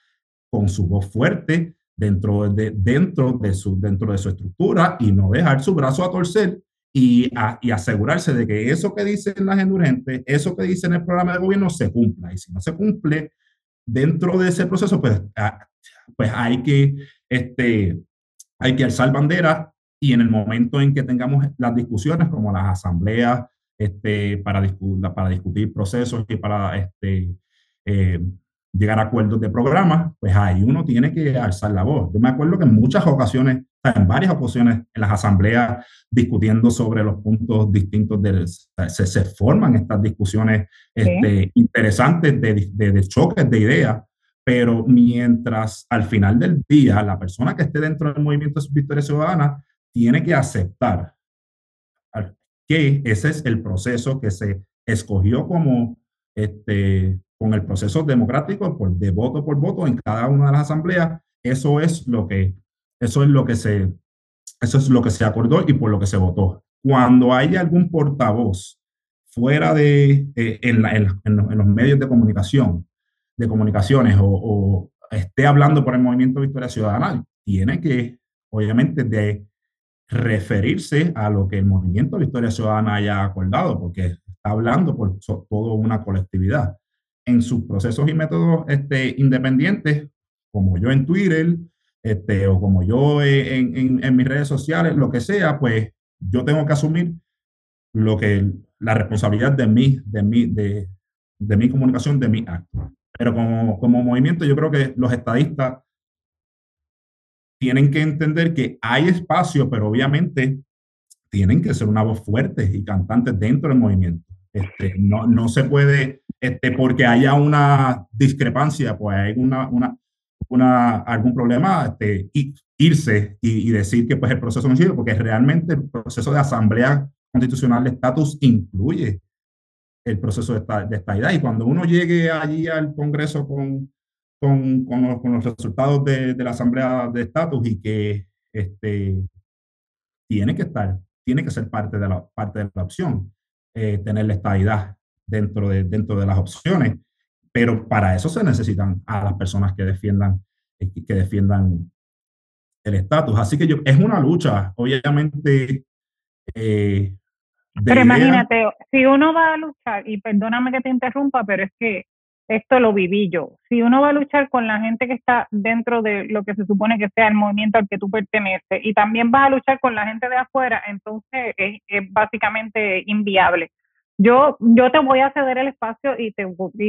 con su voz fuerte dentro de, dentro de, su, dentro de su estructura y no dejar su brazo a torcer y, y asegurarse de que eso que dice en la agenda urgente, eso que dice en el programa de gobierno se cumpla. Y si no se cumple dentro de ese proceso, pues pues hay que, este, hay que alzar bandera y en el momento en que tengamos las discusiones como las asambleas este, para, para discutir procesos y para este, eh, llegar a acuerdos de programas, pues ahí uno tiene que alzar la voz. Yo me acuerdo que en muchas ocasiones, en varias ocasiones en las asambleas discutiendo sobre los puntos distintos, de, se, se forman estas discusiones este, interesantes de, de, de, choques de ideas pero mientras al final del día la persona que esté dentro del movimiento Victoria Ciudadana tiene que aceptar que ese es el proceso que se escogió como este, con el proceso democrático por, de voto por voto en cada una de las asambleas, eso es lo que, eso es lo que se, eso es lo que se acordó y por lo que se votó. Cuando hay algún portavoz fuera de, eh, en, en los medios de comunicación de comunicaciones o, esté hablando por el movimiento Victoria Ciudadana, tiene que, obviamente, de referirse a lo que el movimiento Victoria Ciudadana haya acordado, porque está hablando por toda una colectividad. En sus procesos y métodos este, independientes, como yo en Twitter, este, o como yo en, en, en, mis redes sociales, lo que sea, pues yo tengo que asumir lo que la responsabilidad de mí, de mí, de, de mi comunicación, de mi acto. Pero como, como movimiento, yo creo que los estadistas tienen que entender que hay espacio, pero obviamente tienen que ser una voz fuerte y cantante dentro del movimiento. Este, no, no se puede, este, porque haya una discrepancia, pues hay una, una, una, algún problema, este, irse y, y, decir que pues, el proceso no sirve, porque realmente el proceso de asamblea constitucional de estatus incluye el proceso de, esta, de estadidad. Y cuando uno llegue allí al Congreso con, con, con, los, resultados de, de, la Asamblea de Estatus y que este, tiene que estar, tiene que ser parte de la, parte de la opción, eh, tener la estadidad dentro de, dentro de las opciones. Pero para eso se necesitan a las personas que defiendan, que defiendan el estatus. Así que yo, es una lucha, obviamente, eh, pero imagínate, si uno va a luchar, y perdóname que te interrumpa, pero es que esto lo viví yo. Si uno va a luchar con la gente que está dentro de lo que se supone que sea el movimiento al que tú perteneces y también vas a luchar con la gente de afuera, entonces es, básicamente inviable. Yo, yo te voy a ceder el espacio y te,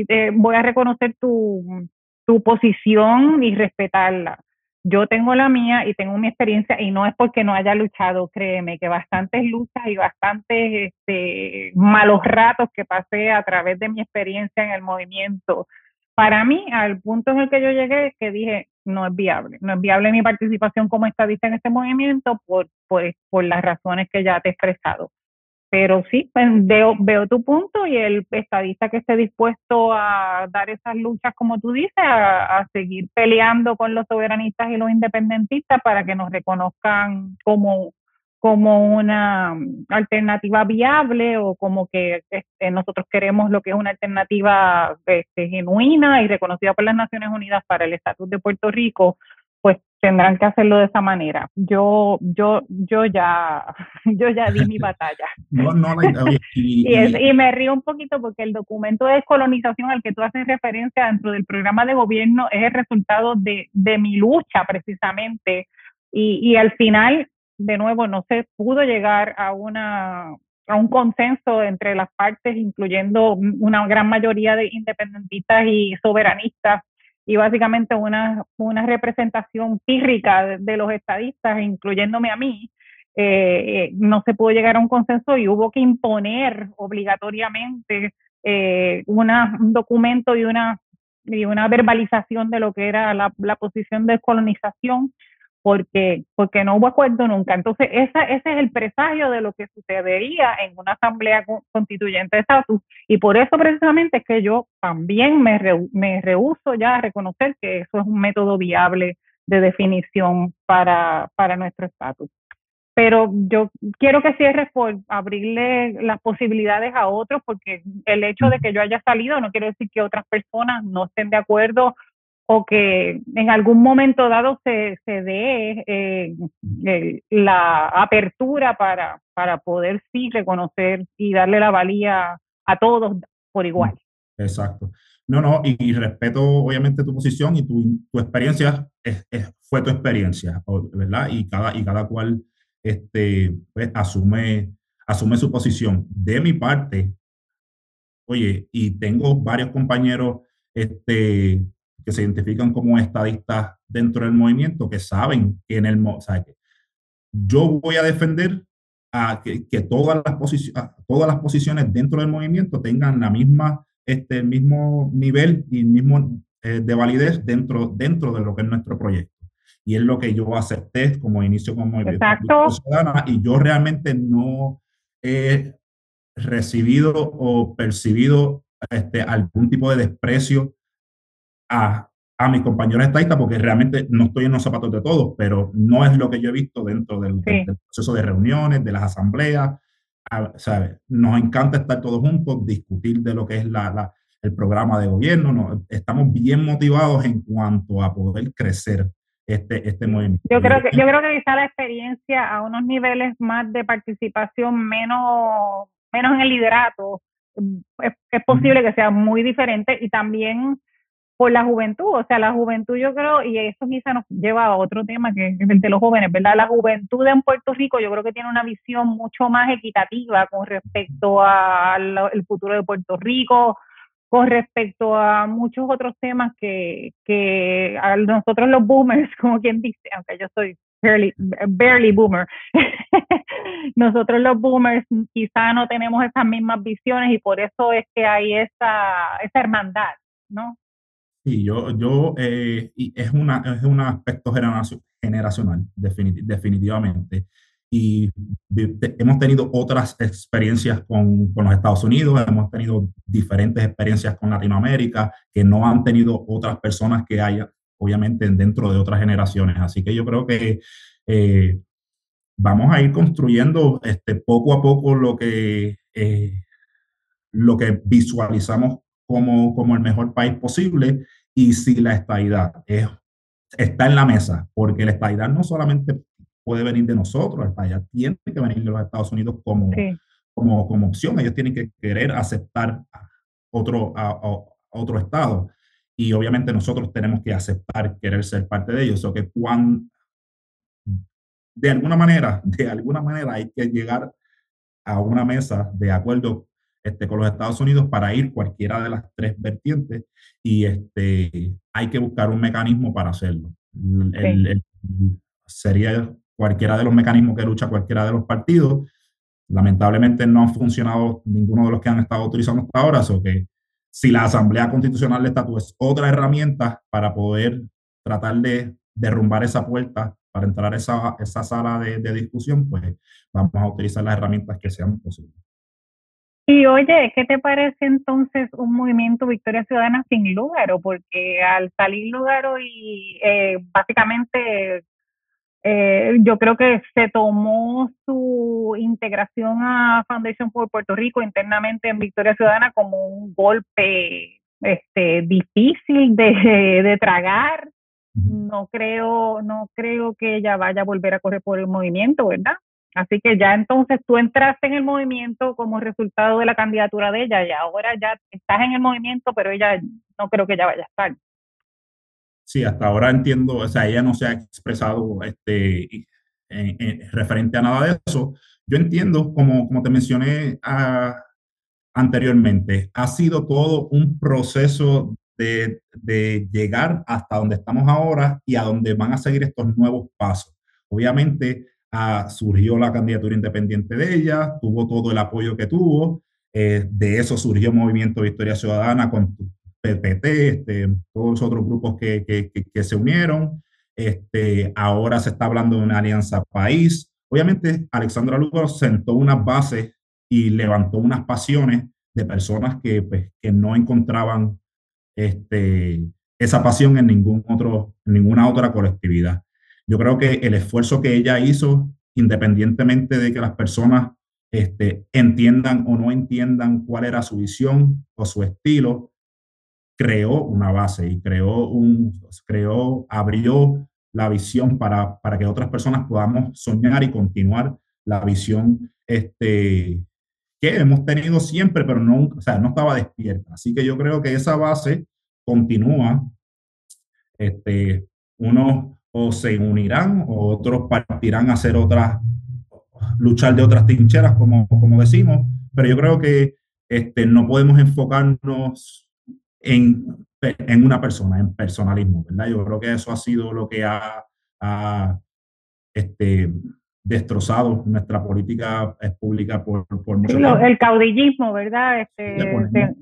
te voy a reconocer tu, tu posición y respetarla. Yo tengo la mía y tengo mi experiencia y no es porque no haya luchado, créeme, que bastantes luchas y bastantes este, malos ratos que pasé a través de mi experiencia en el movimiento. Para mí, al punto en el que yo llegué, que dije, no es viable, no es viable mi participación como estadista en este movimiento por, por, por las razones que ya te he expresado pero sí, pues, veo, veo tu punto y el estadista que esté dispuesto a dar esas luchas, como tú dices, a, seguir peleando con los soberanistas y los independentistas para que nos reconozcan como, como una alternativa viable o como que este, nosotros queremos lo que es una alternativa este, genuina y reconocida por las Naciones Unidas para el estatus de Puerto Rico, tendrán que hacerlo de esa manera. Yo, yo, yo ya, (laughs) yo ya di mi (laughs) batalla. no, no, (laughs) y, y, me río un poquito porque el documento de descolonización al que tú haces referencia dentro del programa de gobierno es el resultado de, de mi lucha precisamente. Y, y al final, de nuevo, no se pudo llegar a una a un consenso entre las partes, incluyendo una gran mayoría de independentistas y soberanistas y básicamente una, una representación pírrica de, los estadistas, incluyéndome a mí, eh, no se pudo llegar a un consenso y hubo que imponer obligatoriamente eh, una, un documento y una, y una verbalización de lo que era la, la posición de colonización porque, porque no hubo acuerdo nunca. Entonces, esa, ese es el presagio de lo que sucedería en una asamblea constituyente de estatus. Y por eso precisamente es que yo también me, re, me rehuso ya a reconocer que eso es un método viable de definición para, para nuestro estatus. Pero yo quiero que cierres por abrirle las posibilidades a otros, porque el hecho de que yo haya salido no quiere decir que otras personas no estén de acuerdo o que en algún momento dado se, se dé eh, la apertura para, para poder sí reconocer y darle la valía a todos por igual. Exacto. No, no, y, respeto obviamente tu posición y tu, tu experiencia es, fue tu experiencia, ¿verdad? Y cada, y cada cual este, pues, asume, asume su posición. De mi parte, oye, y tengo varios compañeros este, que se identifican como estadistas dentro del movimiento, que saben que en el... O sea, que yo voy a defender a que, que todas, las posiciones, todas las posiciones dentro del movimiento tengan la misma, este, el mismo nivel y el mismo eh, de validez dentro, dentro de lo que es nuestro proyecto. Y es lo que yo acepté como inicio como movimiento ciudadana y yo realmente no he recibido o percibido este, algún tipo de desprecio a, a mis compañeros estadistas porque realmente no estoy en los zapatos de todos, pero no es lo que yo he visto dentro del, proceso de reuniones, de las asambleas. ¿sabes? Nos encanta estar todos juntos, discutir de lo que es la, la, el programa de gobierno. No, estamos bien motivados en cuanto a poder crecer este, este movimiento. Yo creo que, yo creo que quizá la experiencia a unos niveles más de participación menos, menos en el liderato es, es posible que sea muy diferente y también por la juventud, o sea, la juventud yo creo, y eso quizá nos lleva a otro tema que es el de los jóvenes, ¿verdad? La juventud en Puerto Rico yo creo que tiene una visión mucho más equitativa con respecto al futuro de Puerto Rico, con respecto a muchos otros temas que, que a nosotros los boomers, (laughs) como quien dice, aunque yo soy barely, barely boomer, (laughs) nosotros los boomers quizá no tenemos esas mismas visiones y por eso es que hay esa, esa hermandad, ¿no? Sí, yo, yo eh, es, una, es un aspecto generacional, definitivamente. Y hemos tenido otras experiencias con, con, los Estados Unidos, hemos tenido diferentes experiencias con Latinoamérica que no han tenido otras personas que haya, obviamente, dentro de otras generaciones. Así que yo creo que eh, vamos a ir construyendo este, poco a poco lo que, eh, lo que visualizamos como, como el mejor país posible y si la estabilidad es, está en la mesa, porque la estabilidad no solamente puede venir de nosotros, la estabilidad tiene que venir de los Estados Unidos como, como, como opción, ellos tienen que querer aceptar otro, a, otro estado. Y obviamente nosotros tenemos que aceptar querer ser parte de ellos. O que cuando, de alguna manera, de alguna manera hay que llegar a una mesa de acuerdo este, con los Estados Unidos para ir cualquiera de las tres vertientes y este, hay que buscar un mecanismo para hacerlo. sería cualquiera de los mecanismos que lucha cualquiera de los partidos. Lamentablemente no han funcionado ninguno de los que han estado utilizando hasta ahora, o que si la Asamblea Constitucional de Estatus es otra herramienta para poder tratar de derrumbar esa puerta para entrar a esa, esa sala de, de, discusión, pues vamos a utilizar las herramientas que sean posibles. Y oye, ¿qué te parece entonces un movimiento Victoria Ciudadana sin Lugaro? Porque al salir Lugaro y eh, básicamente eh, yo creo que se tomó su integración a Foundation for Puerto Rico internamente en Victoria Ciudadana como un golpe este, difícil de, de tragar no creo, no creo que ella vaya a volver a correr por el movimiento, ¿verdad? Así que ya entonces tú entraste en el movimiento como resultado de la candidatura de ella y ahora ya estás en el movimiento, pero ella no creo que ella vaya a estar. Sí, hasta ahora entiendo, o sea, ella no se ha expresado este, referente a nada de eso. Yo entiendo, como, como te mencioné ah, anteriormente, ha sido todo un proceso de, llegar hasta donde estamos ahora y a donde van a seguir estos nuevos pasos. Obviamente, ah, surgió la candidatura independiente de ella, tuvo todo el apoyo que tuvo, eh, de eso surgió Movimiento Victoria Ciudadana con PPT, este, todos los otros grupos que, que, que, se unieron. Este, ahora se está hablando de una alianza país. Obviamente, Alexandra Lugo sentó unas bases y levantó unas pasiones de personas que, pues, que no encontraban este, esa pasión en, ningún otro, ninguna otra colectividad. Yo creo que el esfuerzo que ella hizo, independientemente de que las personas este, entiendan o no entiendan cuál era su visión o su estilo, creó una base y creó un, creó, abrió la visión para, para que otras personas podamos soñar y continuar la visión este, que hemos tenido siempre, pero no, o sea, no estaba despierta. Así que yo creo que esa base continúa. Este, unos o se unirán o otros partirán a hacer otras, luchar de otras trincheras, como, como decimos, pero yo creo que este, no podemos enfocarnos en, en una persona, en personalismo, ¿verdad? Yo creo que eso ha sido lo que ha, ha este, destrozado nuestra política pública por, por mucho tiempo. El caudillismo, ¿verdad? Este,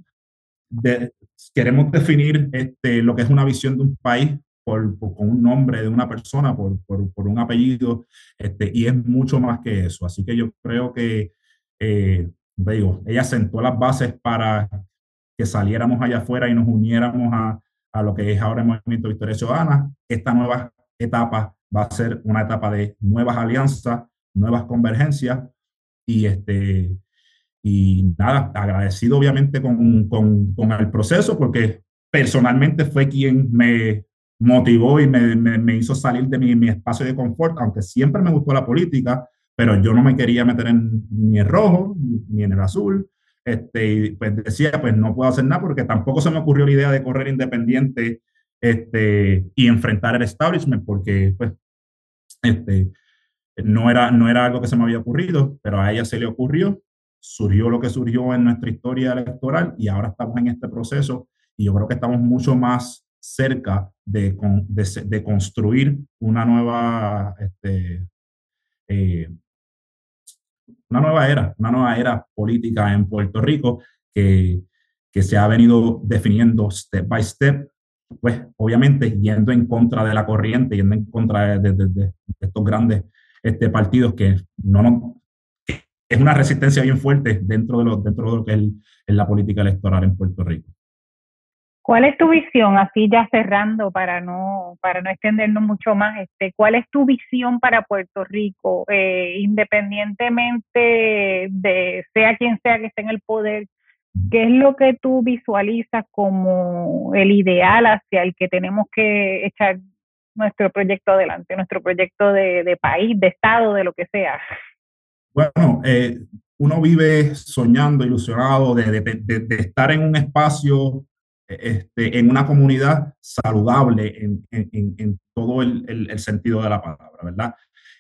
queremos definir este, lo que es una visión de un país por, con un nombre de una persona, por, por, por, un apellido, este, y es mucho más que eso. Así que yo creo que, eh, digo, ella sentó las bases para que saliéramos allá afuera y nos uniéramos a, a lo que es ahora el Movimiento Victoria Ciudadana. Esta nueva etapa va a ser una etapa de nuevas alianzas, nuevas convergencias y este y nada, agradecido obviamente con, con, con, el proceso porque personalmente fue quien me motivó y me, me, hizo salir de mi, mi, espacio de confort, aunque siempre me gustó la política, pero yo no me quería meter en, ni en rojo ni en el azul. Este, y pues decía, pues no puedo hacer nada porque tampoco se me ocurrió la idea de correr independiente este, y enfrentar el establishment porque pues este, no, era, no era algo que se me había ocurrido, pero a ella se le ocurrió surgió lo que surgió en nuestra historia electoral y ahora estamos en este proceso y yo creo que estamos mucho más cerca de, de, de construir una nueva, este, eh, una nueva era, una nueva era política en Puerto Rico que, que se ha venido definiendo step by step, pues obviamente yendo en contra de la corriente, yendo en contra de, de estos grandes este, partidos que no nos es una resistencia bien fuerte dentro de lo, dentro de lo que es, la política electoral en Puerto Rico. ¿Cuál es tu visión, así ya cerrando para no, para no extendernos mucho más, este, cuál es tu visión para Puerto Rico, eh, independientemente de sea quien sea que esté en el poder, qué es lo que tú visualizas como el ideal hacia el que tenemos que echar nuestro proyecto adelante, nuestro proyecto de, país, de Estado, de lo que sea? Bueno, eh, uno vive soñando, ilusionado de, de, de, estar en un espacio este, en una comunidad saludable en, en, en todo el, el, sentido de la palabra, ¿verdad?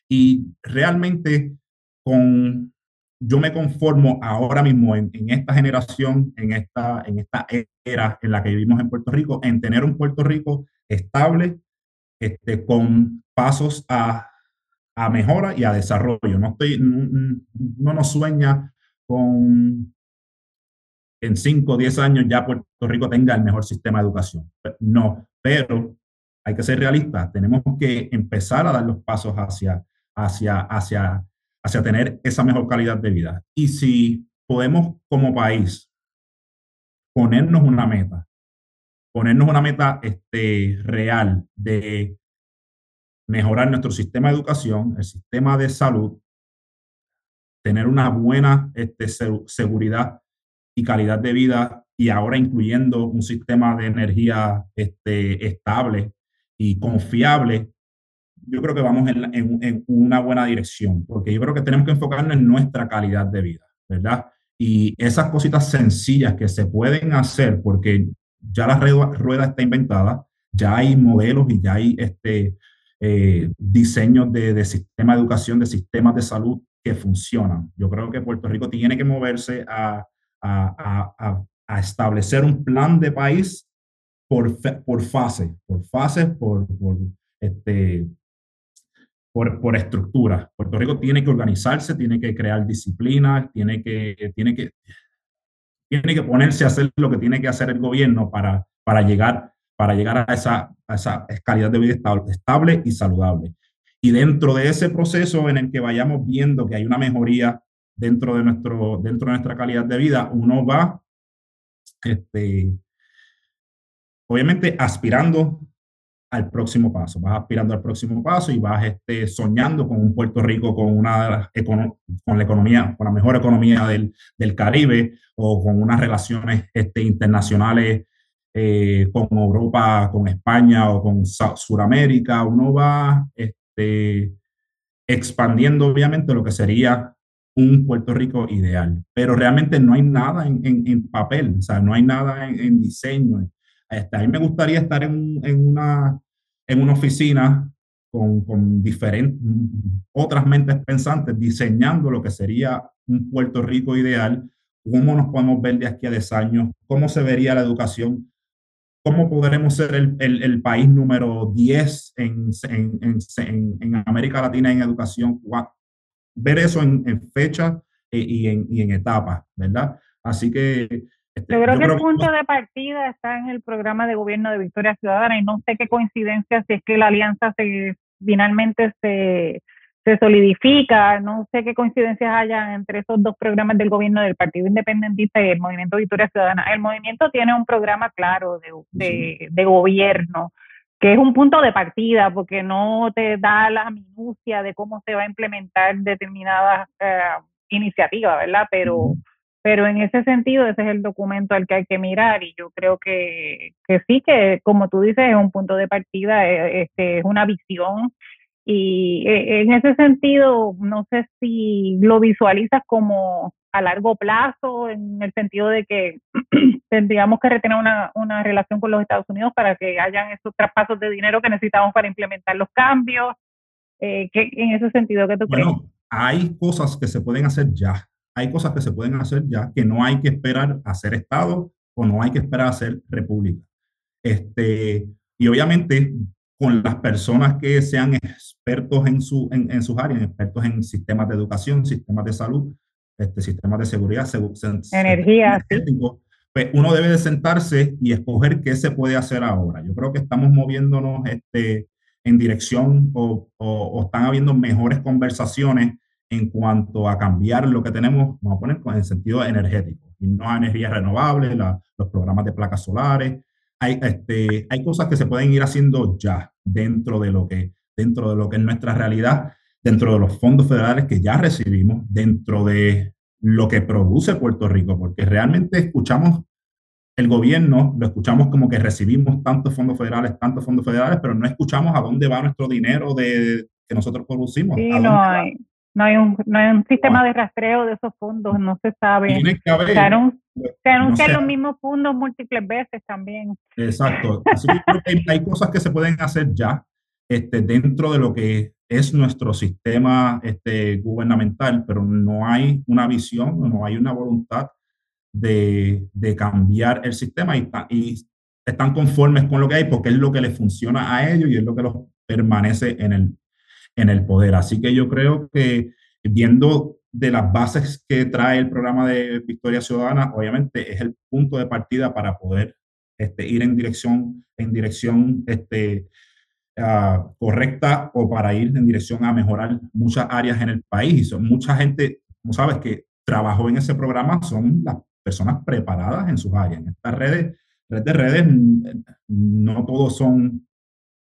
Y realmente con, yo me conformo ahora mismo en, en, esta generación, en esta, en esta era en la que vivimos en Puerto Rico, en tener un Puerto Rico estable, este, con pasos a, a mejora y a desarrollo. No, estoy, no, nos sueña con en 5 o 10 años ya Puerto Rico tenga el mejor sistema de educación. No, pero hay que ser realistas. Tenemos que empezar a dar los pasos hacia, hacia, hacia, hacia tener esa mejor calidad de vida. Y si podemos como país ponernos una meta, ponernos una meta este, real de mejorar nuestro sistema de educación, el sistema de salud, tener una buena este, seguridad y calidad de vida y ahora incluyendo un sistema de energía este, estable y confiable, yo creo que vamos en, en, una buena dirección, porque yo creo que tenemos que enfocarnos en nuestra calidad de vida, ¿verdad? Y esas cositas sencillas que se pueden hacer, porque ya la rueda, está inventada, ya hay modelos y ya hay este, eh, diseños de, de sistema de educación, de sistemas de salud que funcionan. Yo creo que Puerto Rico tiene que moverse a, a, a, a establecer un plan de país por, por fase, por fases, por, por, este, por, por estructura. Puerto Rico tiene que organizarse, tiene que crear disciplina, tiene que, tiene que, tiene que ponerse a hacer lo que tiene que hacer el gobierno para, para llegar para llegar a esa, a esa calidad de vida estable, y saludable. Y dentro de ese proceso en el que vayamos viendo que hay una mejoría dentro de, nuestro, dentro de nuestra calidad de vida, uno va, este, obviamente, aspirando al próximo paso. Vas aspirando al próximo paso y vas este, soñando con un Puerto Rico con, una, con la economía, con la mejor economía del, del Caribe o con unas relaciones este, internacionales eh, con Europa, con España o con Sudamérica, uno va este, expandiendo obviamente lo que sería un Puerto Rico ideal, pero realmente no hay nada en, en, papel, o sea, no hay nada en, diseño. Este, a mí me gustaría estar en, una, en una oficina con, con diferentes, otras mentes pensantes diseñando lo que sería un Puerto Rico ideal, cómo nos podemos ver de aquí a 10 años, cómo se vería la educación cómo podremos ser el, el, país número 10 en, en, en, América Latina en educación, ver eso en, fecha eh, y, en, y en etapas, ¿verdad? Así que... Este, yo creo que el punto de partida está en el programa de gobierno de Victoria Ciudadana y no sé qué coincidencia si es que la alianza se, finalmente se, se solidifica. No sé qué coincidencias haya entre esos dos programas del gobierno del Partido Independentista y el Movimiento Victoria Ciudadana. El movimiento tiene un programa claro de, de, gobierno, que es un punto de partida, porque no te da la minucia de cómo se va a implementar determinadas eh, iniciativas, ¿verdad? Pero, pero en ese sentido, ese es el documento al que hay que mirar y yo creo que, que sí, que como tú dices, es un punto de partida, eh, este, es una visión y eh, en ese sentido, no sé si lo visualizas como a largo plazo, en el sentido de que (clears throat) tendríamos que retener una, una relación con los Estados Unidos para que hayan esos traspasos de dinero que necesitamos para implementar los cambios. Eh, que, en ese sentido, ¿qué tú bueno, crees? Hay cosas que se pueden hacer ya. Hay cosas que se pueden hacer ya que no hay que esperar a ser Estado o no hay que esperar a ser República. Este, y obviamente con las personas que sean expertos en, su, en, en sus áreas, expertos en sistemas de educación, sistemas de salud, este, sistemas de seguridad, energía. Pues uno debe de sentarse y escoger qué se puede hacer ahora. Yo creo que estamos moviéndonos este, en dirección o, o, están habiendo mejores conversaciones en cuanto a cambiar lo que tenemos, vamos a poner el sentido energético, y no a energías renovables, los programas de placas solares, hay, este, hay cosas que se pueden ir haciendo ya dentro de lo que, dentro de lo que es nuestra realidad, dentro de los fondos federales que ya recibimos, dentro de lo que produce Puerto Rico, porque realmente escuchamos el gobierno, lo escuchamos como que recibimos tantos fondos federales, tantos fondos federales, pero no escuchamos a dónde va nuestro dinero de, que nosotros producimos. Sí, no hay. No hay un, no hay un sistema de rastreo de esos fondos, no se sabe. Tiene que haber. Se, anuncian los mismos fondos múltiples veces también. Exacto. Así que creo que hay, cosas que se pueden hacer ya este, dentro de lo que es nuestro sistema este, gubernamental, pero no hay una visión, no hay una voluntad de, de cambiar el sistema y, están conformes con lo que hay porque es lo que les funciona a ellos y es lo que los permanece en el, en el poder. Así que yo creo que viendo de las bases que trae el programa de Victoria Ciudadana, obviamente es el punto de partida para poder este, ir en dirección, en dirección este, ah, correcta o para ir en dirección a mejorar muchas áreas en el país. Y son mucha gente, como sabes, que trabajó en ese programa, son las personas preparadas en sus áreas. En estas redes, redes de redes, no todos son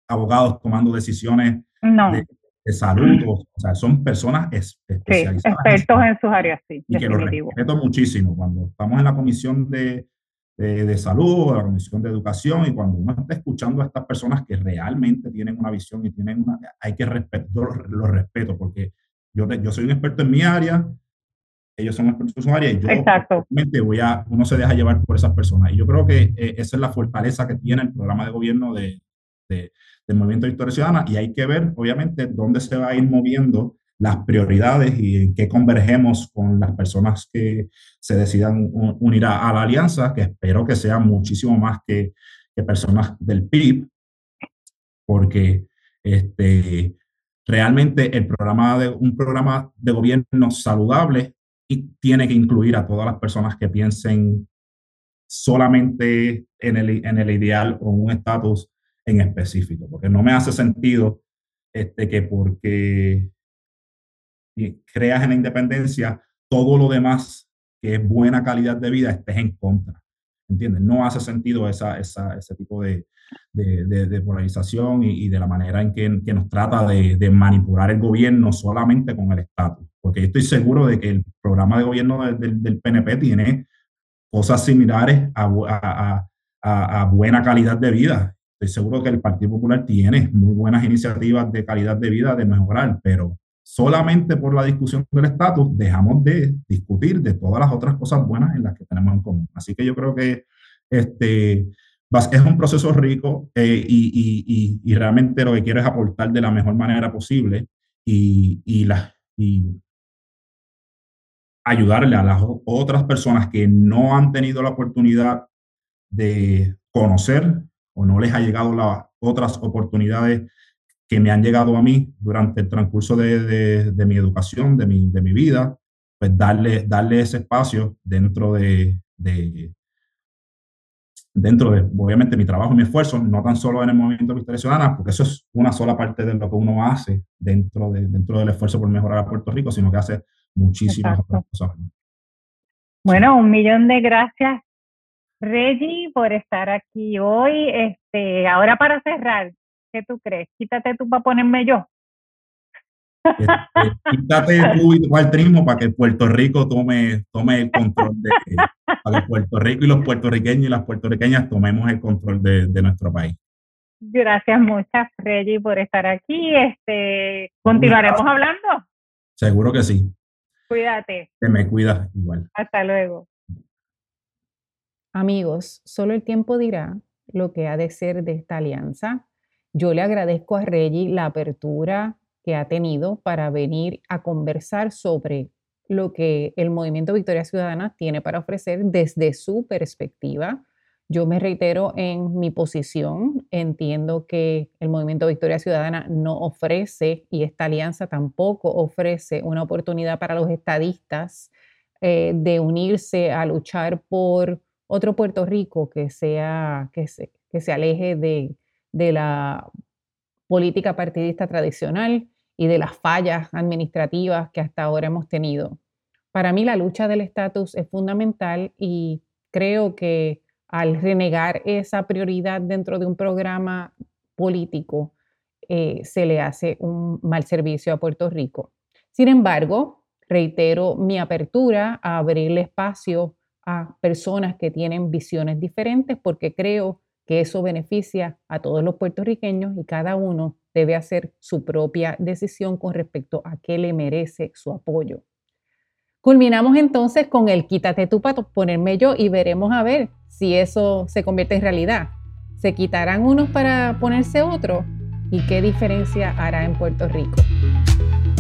abogados tomando decisiones de, salud, o, sea, son personas especializadas. expertos en, sus áreas, sí. Y que lo respeto muchísimo. Cuando estamos en la comisión de, de, salud, la comisión de educación, y cuando uno está escuchando a estas personas que realmente tienen una visión y tienen una, hay que respetar, yo lo, respeto porque yo, yo soy un experto en mi área, ellos son expertos en su área y yo Exacto. voy a, uno se deja llevar por esas personas. Y yo creo que eh, esa es la fortaleza que tiene el programa de gobierno de, de, del Movimiento Victoria Ciudadana y hay que ver, obviamente, dónde se va a ir moviendo las prioridades y en qué convergemos con las personas que se decidan unir a, la alianza, que espero que sean muchísimo más que, que personas del PIB, porque este, realmente el programa de, un programa de gobierno saludable y tiene que incluir a todas las personas que piensen solamente en el, en el ideal o un estatus en específico, porque no me hace sentido este, que porque creas en la independencia, todo lo demás que es buena calidad de vida estés en contra. ¿Entiendes? No hace sentido esa, esa, ese tipo de, de, de, polarización y, de la manera en que, que nos trata de, manipular el gobierno solamente con el estatus. Porque yo estoy seguro de que el programa de gobierno del, del PNP tiene cosas similares a, a, a, a, buena calidad de vida estoy seguro que el Partido Popular tiene muy buenas iniciativas de calidad de vida de mejorar, pero solamente por la discusión del estatus dejamos de discutir de todas las otras cosas buenas en las que tenemos en común. Así que yo creo que este, es un proceso rico eh, y, y, y, realmente lo que quiero es aportar de la mejor manera posible y, y, la, y ayudarle a las otras personas que no han tenido la oportunidad de conocer o no les ha llegado las otras oportunidades que me han llegado a mí durante el transcurso de, de, mi educación, de mi, de mi, vida, pues darle, darle ese espacio dentro de, de, dentro de, obviamente, mi trabajo y mi esfuerzo, no tan solo en el movimiento Victoria Ciudadana, porque eso es una sola parte de lo que uno hace dentro, de, dentro del esfuerzo por mejorar a Puerto Rico, sino que hace muchísimas otras cosas. Bueno, un millón de gracias Reggie, por estar aquí hoy. Este, ahora para cerrar, ¿qué tú crees? Quítate tú para ponerme yo. Este, (laughs) quítate tú y tu altruismo para que Puerto Rico tome, tome el control de para que Puerto Rico y los puertorriqueños y las puertorriqueñas tomemos el control de, de nuestro país. Gracias muchas, Reggie, por estar aquí. Este, continuaremos hablando. Seguro que sí. Cuídate. Que me cuidas igual. Hasta luego. Amigos, solo el tiempo dirá lo que ha de ser de esta alianza. Yo le agradezco a Reggie la apertura que ha tenido para venir a conversar sobre lo que el movimiento Victoria Ciudadana tiene para ofrecer desde su perspectiva. Yo me reitero en mi posición, entiendo que el movimiento Victoria Ciudadana no ofrece y esta alianza tampoco ofrece una oportunidad para los estadistas eh, de unirse a luchar por otro Puerto Rico que, sea, que, se, que se aleje de, de la política partidista tradicional y de las fallas administrativas que hasta ahora hemos tenido. Para mí la lucha del estatus es fundamental y creo que al renegar esa prioridad dentro de un programa político, eh, se le hace un mal servicio a Puerto Rico. Sin embargo, reitero mi apertura a abrirle espacio a personas que tienen visiones diferentes porque creo que eso beneficia a todos los puertorriqueños y cada uno debe hacer su propia decisión con respecto a qué le merece su apoyo. Culminamos entonces con el quítate tú para ponerme yo y veremos a ver si eso se convierte en realidad. ¿Se quitarán unos para ponerse otros? ¿Y qué diferencia hará en Puerto Rico?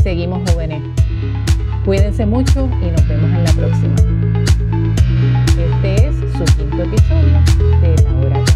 Seguimos jóvenes. Cuídense mucho y nos vemos en la próxima. Este es su quinto episodio de La Hora